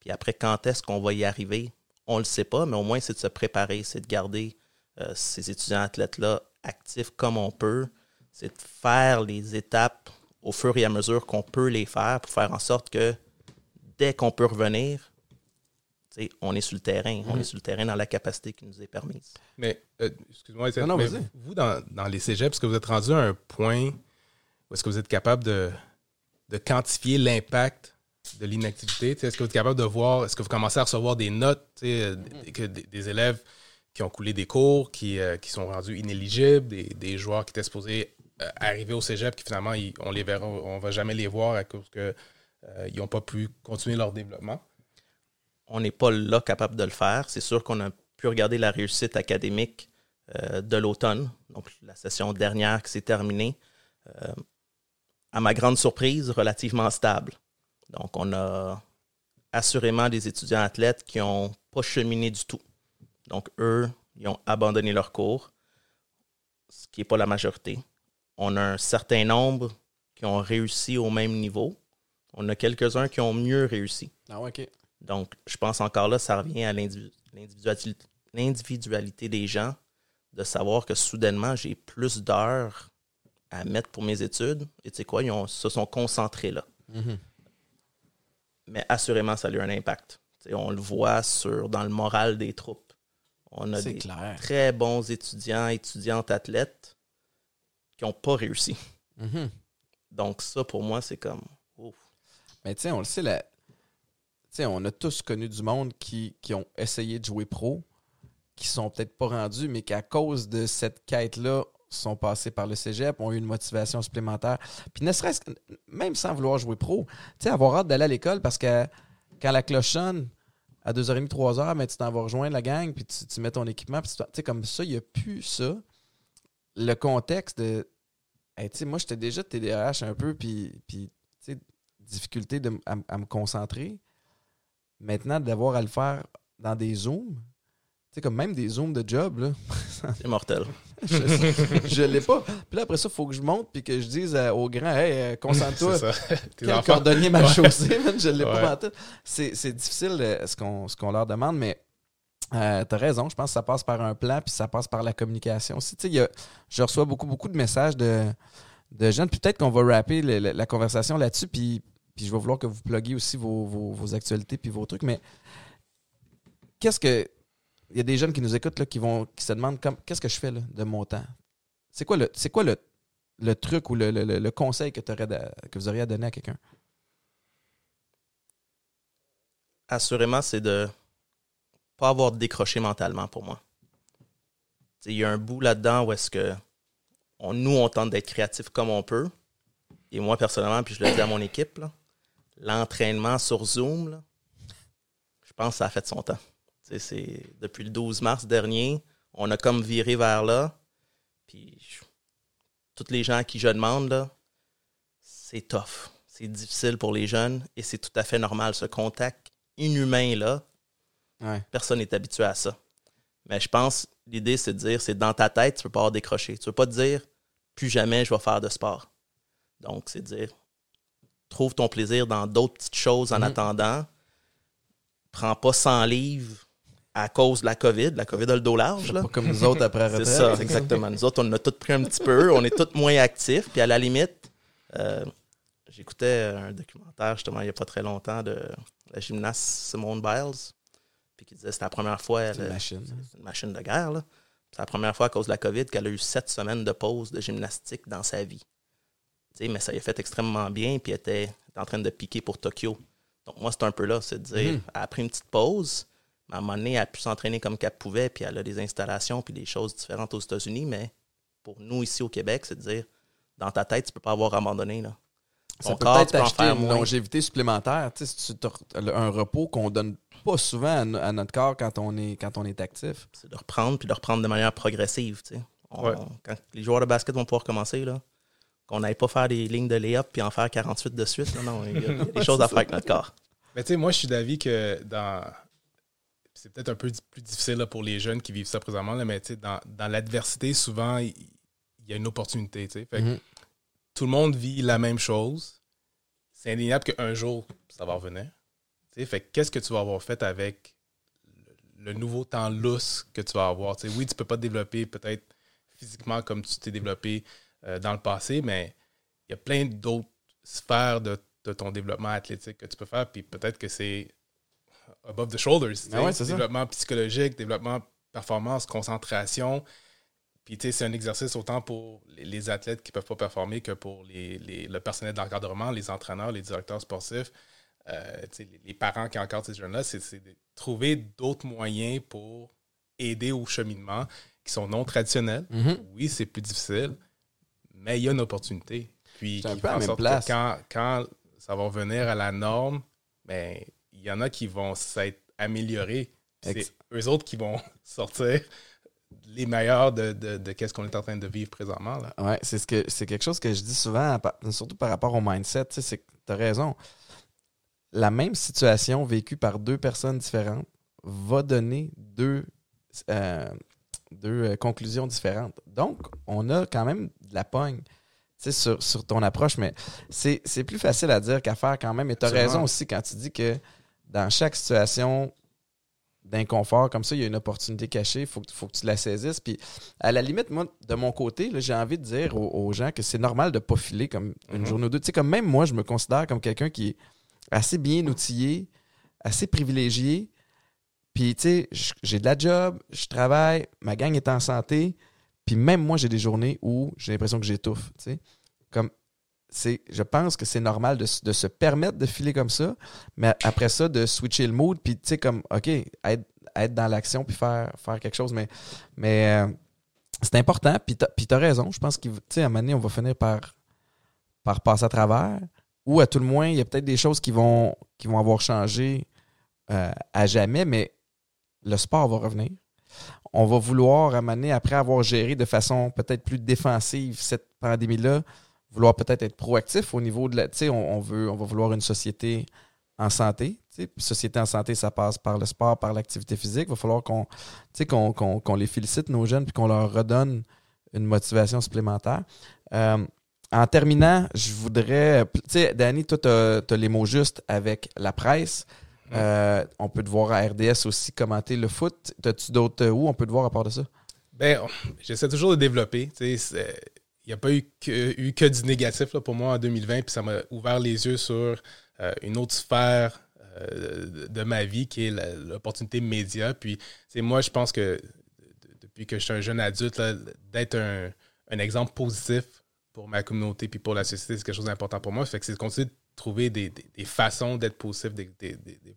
Puis après, quand est-ce qu'on va y arriver? On ne le sait pas, mais au moins, c'est de se préparer, c'est de garder euh, ces étudiants athlètes-là actifs comme on peut. C'est de faire les étapes au fur et à mesure qu'on peut les faire pour faire en sorte que dès qu'on peut revenir, tu sais, on est sur le terrain. On est sur le terrain dans la capacité qui nous est permise. Mais, euh, excuse-moi, vous, dans, dans les cégeps, est-ce que vous êtes rendu à un point où est-ce que vous êtes capable de, de quantifier l'impact de l'inactivité? Tu sais, Est-ce que vous êtes capable de voir, est-ce que vous commencez à recevoir des notes, euh, des- que des, des élèves qui ont coulé des cours, qui, euh, qui sont rendus inéligibles, des, des joueurs qui étaient supposés euh, arriver au cégep, qui finalement, ils- on les verra, on va jamais les voir à cause que euh, ils n'ont pas pu continuer leur développement? on n'est pas là capable de le faire. C'est sûr qu'on a pu regarder la réussite académique euh, de l'automne, donc la session dernière qui s'est terminée. euh, à ma grande surprise, relativement stable. Donc, on a assurément des étudiants athlètes qui n'ont pas cheminé du tout. Donc, eux, ils ont abandonné leur cours, ce qui n'est pas la majorité. On a un certain nombre qui ont réussi au même niveau. On a quelques-uns qui ont mieux réussi. Ah, OK. Donc, je pense encore là, ça revient à l'individu- l'individualité des gens, de savoir que soudainement, j'ai plus d'heures à mettre pour mes études. Et tu sais quoi, ils ont- se sont concentrés là. Mhm. Mais assurément, ça a eu un impact. On le voit sur, dans le moral des troupes. On a des clair. très bons étudiants, étudiantes, athlètes qui n'ont pas réussi. Mhm. Donc, ça, pour moi, c'est comme. Mais tu sais, on le sait, la... on a tous connu du monde qui, qui ont essayé de jouer pro, qui sont peut-être pas rendus, mais qui, à cause de cette quête-là, sont passés par le cégep, ont eu une motivation supplémentaire. Puis ne serait-ce que, même sans vouloir jouer pro, tu sais, avoir hâte d'aller à l'école parce que quand la cloche sonne, à 2h30, 3h, mais tu t'en vas rejoindre la gang, puis tu, tu mets ton équipement, puis tu sais, comme ça, il n'y a plus ça. Le contexte de. Tu sais, moi, j'étais déjà TDAH un peu, puis, puis difficulté de, à, me concentrer. Maintenant, d'avoir à le faire dans des zooms, tu sais, comme même des zooms de job, là, [LAUGHS] C'est mortel. je ne l'ai pas. Puis là, après ça, il faut que je monte puis que je dise euh, aux grands, hey, euh, concentre-toi. C'est ça. [LAUGHS] Tes Quel enfants. cordonnier m'a chaussé, man, je ne l'ai Ouais. pas pantoute. C'est c'est difficile euh, ce qu'on ce qu'on leur demande, mais Euh, T'as raison, je pense que ça passe par un plan, puis ça passe par la communication aussi. Tu sais, il y a- je reçois beaucoup, beaucoup de messages de, de jeunes, puis peut-être qu'on va rapper le- le- la conversation là-dessus, puis, puis je vais vouloir que vous pluguiez aussi vos, vos- actualités puis vos trucs, mais qu'est-ce que... Il y a des jeunes qui nous écoutent, là, qui, vont, qui se demandent qu'est-ce que je fais là, de mon temps? C'est quoi le, c'est quoi le, le truc ou le, le- le- conseil que, que vous auriez à donner à quelqu'un? assurément, c'est de pas avoir décroché mentalement pour moi. Il y a un bout là-dedans où est-ce que on- nous, on tente d'être créatifs comme on peut. Et moi, personnellement, puis je le dis à mon équipe, là, l'entraînement sur Zoom, là, je pense que ça a fait son temps. C'est, depuis le 12 mars dernier, on a comme viré vers là. Puis je- toutes les gens à qui je demande, là, c'est tough. C'est difficile pour les jeunes et c'est tout à fait normal. Ce contact inhumain-là, Ouais. personne n'est habitué à ça. Mais je pense, l'idée, c'est de dire, c'est dans ta tête, tu peux pas avoir décroché. Tu peux pas te dire, plus jamais je vais faire de sport. Donc, c'est de dire, trouve ton plaisir dans d'autres petites choses en Mhm. attendant. Prends pas 100 livres à cause de la COVID. La COVID a le dos large, là. Pas comme nous autres après C'est ça, exactement. Nous autres, on a tous pris un petit peu, on est tous moins actifs. Puis à la limite, euh, j'écoutais un documentaire justement il n'y a pas très longtemps de la gymnaste Simone Biles, puis qui disait que c'était la première fois, C'est une machine. c'est une machine de guerre, là. C'est la première fois à cause de la COVID qu'elle a eu sept semaines de pause de gymnastique dans sa vie. Mais ça y a fait extrêmement bien, puis elle était, en train de piquer pour Tokyo. Donc moi, c'est un peu là, c'est de dire, Mhm. elle a pris une petite pause, mais à un moment donné, elle a pu s'entraîner comme qu'elle pouvait, puis elle a des installations, puis des choses différentes aux États-Unis, mais pour nous, ici au Québec, c'est de dire, dans ta tête, tu peux pas avoir abandonné, là. Ça Ton peut corps, peut-être tu peux en acheter faire une moins. longévité supplémentaire. Tu sais, un repos qu'on donne pas souvent à, no- à notre corps quand on est, quand on est actif. C'est de reprendre, puis de reprendre de manière progressive, tu sais. On- Ouais. Quand les joueurs de basket vont pouvoir commencer, là, qu'on n'aille pas faire des lignes de lay-up puis en faire 48 de suite, là, non, il y a, il y a des choses à faire avec notre corps. Mais tu sais, moi, je suis d'avis que dans. C'est peut-être un peu plus difficile là, pour les jeunes qui vivent ça présentement, là, mais tu sais, dans, dans l'adversité, souvent, il y a une opportunité. tu sais. Fait que Mhm. Tout le monde vit la même chose. C'est indéniable qu'un jour, ça va revenir. Tu sais, Fait que qu'est-ce que tu vas avoir fait avec le, le nouveau temps lousse que tu vas avoir? Tu sais, oui, tu peux pas te développer peut-être physiquement comme tu t'es développé euh, dans le passé, mais il y a plein d'autres sphères de, de ton développement athlétique que tu peux faire, puis peut-être que c'est above the shoulders. Ah ouais, c'est ça. développement psychologique, développement performance, concentration. Puis, tu sais, c'est un exercice autant pour les, athlètes qui ne peuvent pas performer que pour les, les- le personnel d'encadrement, les entraîneurs, les directeurs sportifs, euh, les, les parents qui encadrent ces jeunes-là. C'est de trouver d'autres moyens pour aider au cheminement qui sont non traditionnels. Mhm. Oui, c'est plus difficile, mais il y a une opportunité. Puis, C'est un qui peu même place. Quand, quand ça va revenir à la norme, ben, il y en a qui vont s'être améliorés. C'est eux autres qui vont [LAUGHS] sortir les meilleurs de, de, de qu'est-ce qu'on est en train de vivre présentement. Là. Ouais, c'est ce que c'est quelque chose que je dis souvent, surtout par rapport au mindset. Tu sais, t'as raison. La même situation vécue par deux personnes différentes va donner deux, euh, deux euh, conclusions différentes. Donc, on a quand même de la pogne sur, sur ton approche, mais c'est plus facile à dire qu'à faire quand même. Et tu as raison aussi quand tu dis que dans chaque situation d'inconfort comme ça, il y a une opportunité cachée, il faut, que- faut que tu la saisisses. Puis à la limite, moi, de mon côté, j'ai envie de dire aux, aux gens que c'est normal de pas filer comme une Mhm. journée ou deux. Tu sais, comme même moi, je me considère comme quelqu'un qui est assez bien outillé, assez privilégié. Puis, tu sais, j'ai de la job, je travaille, ma gang est en santé. Puis même moi, j'ai des journées où j'ai l'impression que j'étouffe. Tu sais, comme c'est, je pense que c'est normal de, de se permettre de filer comme ça, mais après ça, de switcher le mood, puis tu sais, comme, OK, être, être dans l'action, puis faire, faire quelque chose. Mais, mais euh, c'est important, puis puis t'as raison. Je pense qu'à un moment donné, on va finir par, par passer à travers. Ou à tout le moins, il y a peut-être des choses qui vont, qui vont avoir changé euh, à jamais, mais le sport va revenir. On va vouloir, donné, après avoir géré de façon peut-être plus défensive cette pandémie-là, vouloir peut-être être proactif au niveau de la. Tu sais, on, va vouloir une société en santé. société en santé, ça passe par le sport, par l'activité physique. Il va falloir qu'on les félicite, nos jeunes, puis qu'on leur redonne une motivation supplémentaire. Euh, en terminant, je voudrais. Tu sais, Danny, toi, tu as, les mots justes avec la presse. Euh, on peut te voir à RDS aussi commenter le foot. T'as-tu d'autres euh, où on peut te voir à part de ça? Ben, j'essaie toujours de développer. Il n'y a pas eu que, eu que du négatif là, pour moi en 2020, puis ça m'a ouvert les yeux sur euh, une autre sphère de ma vie qui est l'opportunité média. Puis, moi, je pense que depuis que je suis un jeune adulte, d'être un, un, exemple positif pour ma communauté puis pour la société, c'est quelque chose d'important pour moi. Fait que c'est de continuer trouver des, façons d'être positif, des,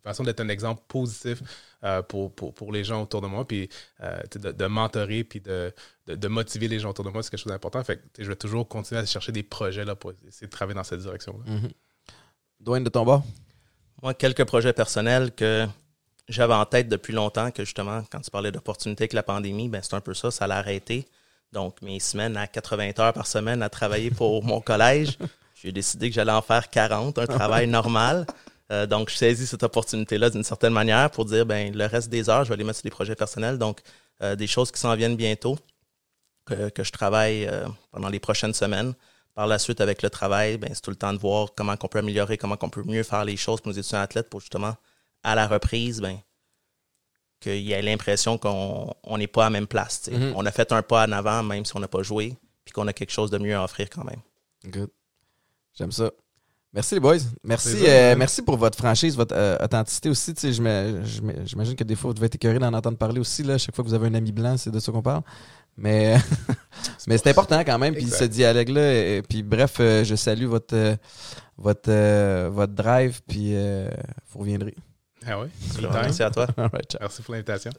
façons d'être un exemple positif euh, pour, pour, les gens autour de moi, puis euh, de, de, mentorer, puis de, de, motiver les gens autour de moi, c'est quelque chose d'important. Fait que je vais toujours continuer à chercher des projets là, pour essayer de travailler dans cette direction-là. Mm de ton bord? Moi, quelques projets personnels que j'avais en tête depuis longtemps, que justement, quand tu parlais d'opportunités avec la pandémie, ben c'est un peu ça, ça l'a arrêté. Donc, mes semaines à 80 heures par semaine à travailler pour mon collège, j'ai décidé que j'allais en faire 40, un travail [LAUGHS] normal. Euh, donc, je saisis cette opportunité-là d'une certaine manière pour dire, ben le reste des heures, je vais les mettre sur des projets personnels. Donc, euh, des choses qui s'en viennent bientôt, que, je travaille euh, pendant les prochaines semaines. Par la suite, avec le travail, ben, c'est tout le temps de voir comment on peut améliorer, comment on peut mieux faire les choses pour nos étudiants athlètes pour justement, à la reprise, ben, qu'il y ait l'impression qu'on n'est pas à la même place. Mm-hmm. On a fait un pas en avant, même si on n'a pas joué, puis qu'on a quelque chose de mieux à offrir quand même. Good. J'aime ça. Merci les boys. Merci, euh, merci pour votre franchise, votre euh, authenticité aussi. J'imagine que des fois, vous devez être écœuré d'en entendre parler aussi. Là. Chaque fois que vous avez un ami blanc, c'est de ça qu'on parle. Mais, [LAUGHS] mais c'est important quand même. Puis ce dialogue-là. Puis bref, euh, je salue votre, votre, votre drive. Puis vous reviendrez. Ah oui. Merci à toi. [LAUGHS] Merci pour l'invitation.